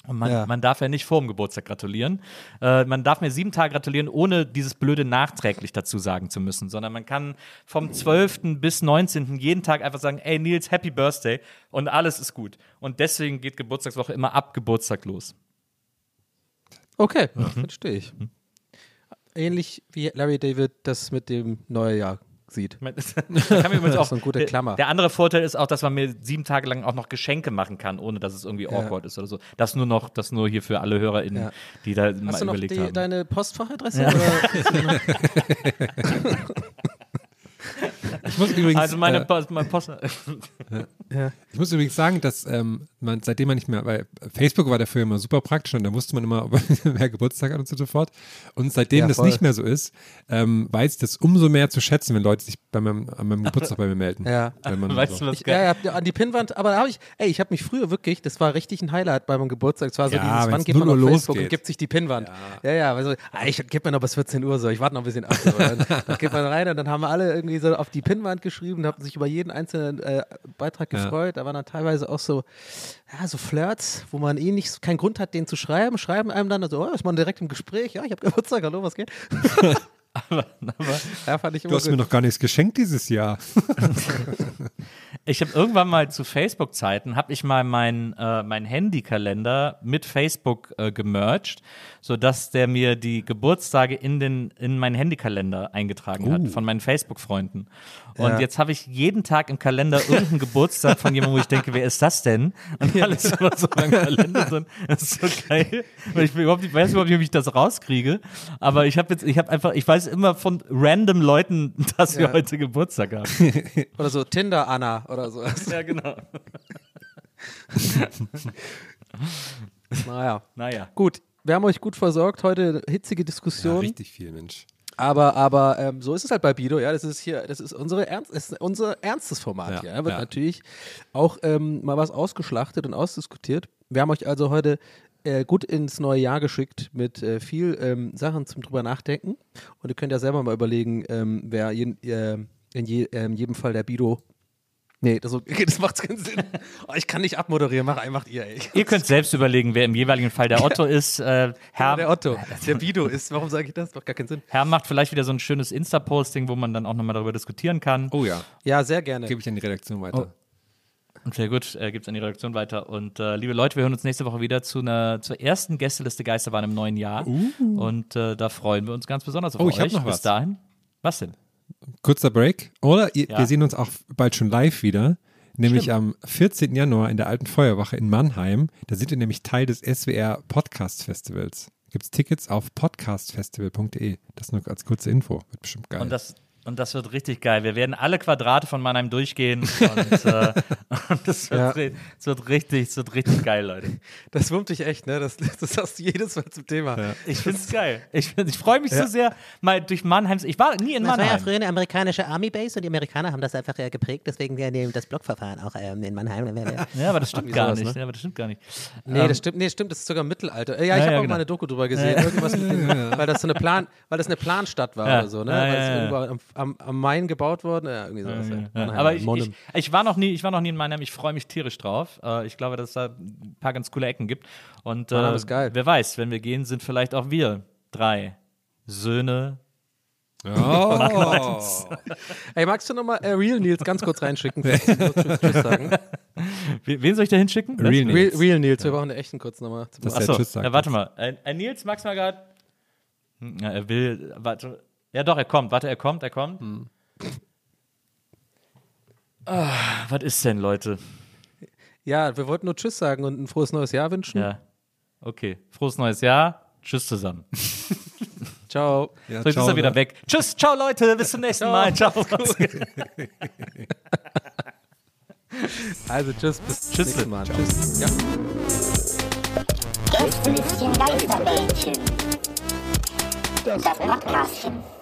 Und man, Ja. man darf ja nicht vor dem Geburtstag gratulieren. Äh, man darf mir sieben Tage gratulieren, ohne dieses blöde nachträglich dazu sagen zu müssen, sondern man kann vom 12. bis 19. jeden Tag einfach sagen, ey Nils, Happy Birthday und alles ist gut. Und deswegen geht Geburtstagswoche immer ab Geburtstag los. Okay, verstehe ich. Ähnlich wie Larry David das mit dem Neujahr sieht. <laughs> Das auch, ist so eine gute der- Klammer. Der andere Vorteil ist auch, dass man mir sieben Tage lang auch noch Geschenke machen kann, ohne dass es irgendwie awkward ist oder so. Das nur noch, das nur hier für alle HörerInnen, Ja. die da mal Hast du noch überlegt die, haben. deine Postfachadresse? Oder? <laughs> Ich muss übrigens, also meine äh, Post, mein Post <laughs> Ich muss übrigens sagen, dass ähm, man, seitdem man nicht mehr, weil Facebook war dafür immer super praktisch und da wusste man immer, <laughs> wer Geburtstag hat und so fort. Und seitdem Ja, das nicht mehr so ist, ähm, weiß ich das umso mehr zu schätzen, wenn Leute sich bei meinem, an meinem Geburtstag bei mir melden. <laughs> Ja. Weißt so, du was Ich, geil? ja, ja, an die Pinnwand, aber da habe ich, ey, ich habe mich früher wirklich, das war richtig ein Highlight bei meinem Geburtstag. Es war so Ja, dieses, wann geht man auf Facebook losgeht. und gibt sich die Pinnwand. Ja, ja, also, ah, ich gebe mir noch bis 14 Uhr so, ich warte noch ein bisschen ab. So. Dann, dann geht man rein und dann haben wir alle irgendwie so auf die Pinnwand geschrieben, haben sich über jeden einzelnen äh, Beitrag Ja. gefreut. Da waren dann teilweise auch so, ja, so Flirts, wo man eh nicht, keinen Grund hat, den zu schreiben, schreiben einem dann so, oh, ist man direkt im Gespräch, ja, ich habe Geburtstag, hallo, was geht? <laughs> <laughs> ja, fand ich du hast gut. mir noch gar nichts geschenkt dieses Jahr. <laughs> Ich habe irgendwann mal zu Facebook-Zeiten, habe ich mal meinen äh, mein Handykalender mit Facebook äh, gemerged, sodass der mir die Geburtstage in, den, in meinen Handykalender eingetragen hat von meinen Facebook-Freunden. Und Ja. jetzt habe ich jeden Tag im Kalender irgendeinen Geburtstag von jemandem, wo ich denke, wer ist das denn? Und alles immer so in meinem Kalender drin. Das ist so geil. Weil ich überhaupt nicht, weiß überhaupt nicht, wie ich das rauskriege. Aber ich habe jetzt, ich habe einfach, ich weiß immer von random Leuten, <laughs> dass wir Ja. heute Geburtstag haben. <laughs> Oder so Tinder Anna oder so. <laughs> ja, genau. naja. Naja. Gut, wir haben euch gut versorgt. Heute hitzige Ja, Diskussion. richtig viel, Mensch. Aber aber ähm, so ist es halt bei Bido. Ja, das ist hier, das ist unsere Ernst, das ist unser ernstes Format Ja, hier. Wird ja. natürlich auch ähm, mal was ausgeschlachtet und ausdiskutiert. Wir haben euch also heute äh, gut ins neue Jahr geschickt mit äh, viel ähm, Sachen zum drüber nachdenken. Und ihr könnt ja selber mal überlegen, ähm, wer je, äh, in je, ähm, jedem Fall der Bido. Nee, das, okay, <laughs> das macht keinen Sinn. Oh, ich kann nicht abmoderieren, mach, macht ihr, ey. Ihr könnt selbst überlegen, wer im jeweiligen Fall der Otto ist. Äh, Herr, Der Otto, <laughs> der Bido ist. Warum sage ich das? Macht gar keinen Sinn. Herr macht vielleicht wieder so ein schönes Insta-Posting, wo man dann auch nochmal darüber diskutieren kann. Oh ja, Ja, sehr gerne. gebe ich an die Redaktion weiter. Und sehr gut, äh, gibt es an die Redaktion weiter. Und äh, liebe Leute, wir hören uns nächste Woche wieder zu einer, zur ersten Gästeliste Geisterbahn im neuen Jahr. Und äh, da freuen wir uns ganz besonders auf Oh, euch. ich hab noch Bis was. dahin. Was denn? Kurzer Break. Oder ihr, Ja. wir sehen uns auch bald schon live wieder. Nämlich am 14. Januar in der Alten Feuerwache in Mannheim. Da sind wir nämlich Teil des SWR Podcast Festivals. Gibt es Tickets auf podcastfestival.de. Das nur als kurze Info. Wird bestimmt geil. Und das, und das wird richtig geil. Wir werden alle Quadrate von Mannheim durchgehen. Und, äh, <laughs> und das, wird, Ja. das wird richtig, das wird richtig geil, Leute. Das wurmt dich echt, ne? Das, das hast du jedes Mal zum Thema. Ich find's geil. Ich, ich freue mich so sehr, mal durch Mannheim. Ich war nie in Das war ja Mannheim. früher eine amerikanische Army-Base und die Amerikaner haben das einfach äh, geprägt, deswegen wir nehmen das Blockverfahren auch ähm, in Mannheim. Ja, aber das stimmt gar sowas, nicht. ne? Ja, aber das stimmt gar nicht. Nee, Ähm, das stimmt, nee, stimmt, das ist sogar Mittelalter. Äh, Ja, ich Ja, habe ja, auch genau. mal eine Doku drüber gesehen. Irgendwas mit dem, <laughs> weil das so eine Plan, weil das eine Planstadt war Ja. oder so, ne? Ja, ja, ja. am, am, Main gebaut worden. Ja, irgendwie sowas. Ja, Ja, Mannheim, aber ich, ich, ich, war noch nie, ich war noch nie in Mannheim. Ich freue mich tierisch drauf. Äh, ich glaube, dass es da ein paar ganz coole Ecken gibt. Und äh, Mannheim ist geil. wer weiß, wenn wir gehen, sind vielleicht auch wir drei Söhne. oh. <laughs> <laughs> Ey, magst du nochmal äh, Real Nils ganz kurz reinschicken? <laughs> Tschüss, tschüss sagen. Wen soll ich da hinschicken? Real Real, Nils. Real Nils, wir brauchen einen echten kurz nochmal. Achso, ja, warte mal. Äh, äh, Nils, magst du mal gerade. Hm, Ja, er will. Warte. Ja, doch, er kommt. Warte, er kommt, er kommt. Hm. Ah, was ist denn, Leute? Ja, wir wollten nur Tschüss sagen und ein frohes neues Jahr wünschen. Ja. Okay. Frohes neues Jahr. Tschüss zusammen. <laughs> Ciao. Ja, So, jetzt ciao, ist er wieder ne? weg. Tschüss, ciao Leute, bis zum nächsten Mal. Ciao. <laughs> Also tschüss, bis zum Tschüss. nächsten Mal. Tschüss. Ja. Gästelistchen Geisterbällchen. Das Podcastchen.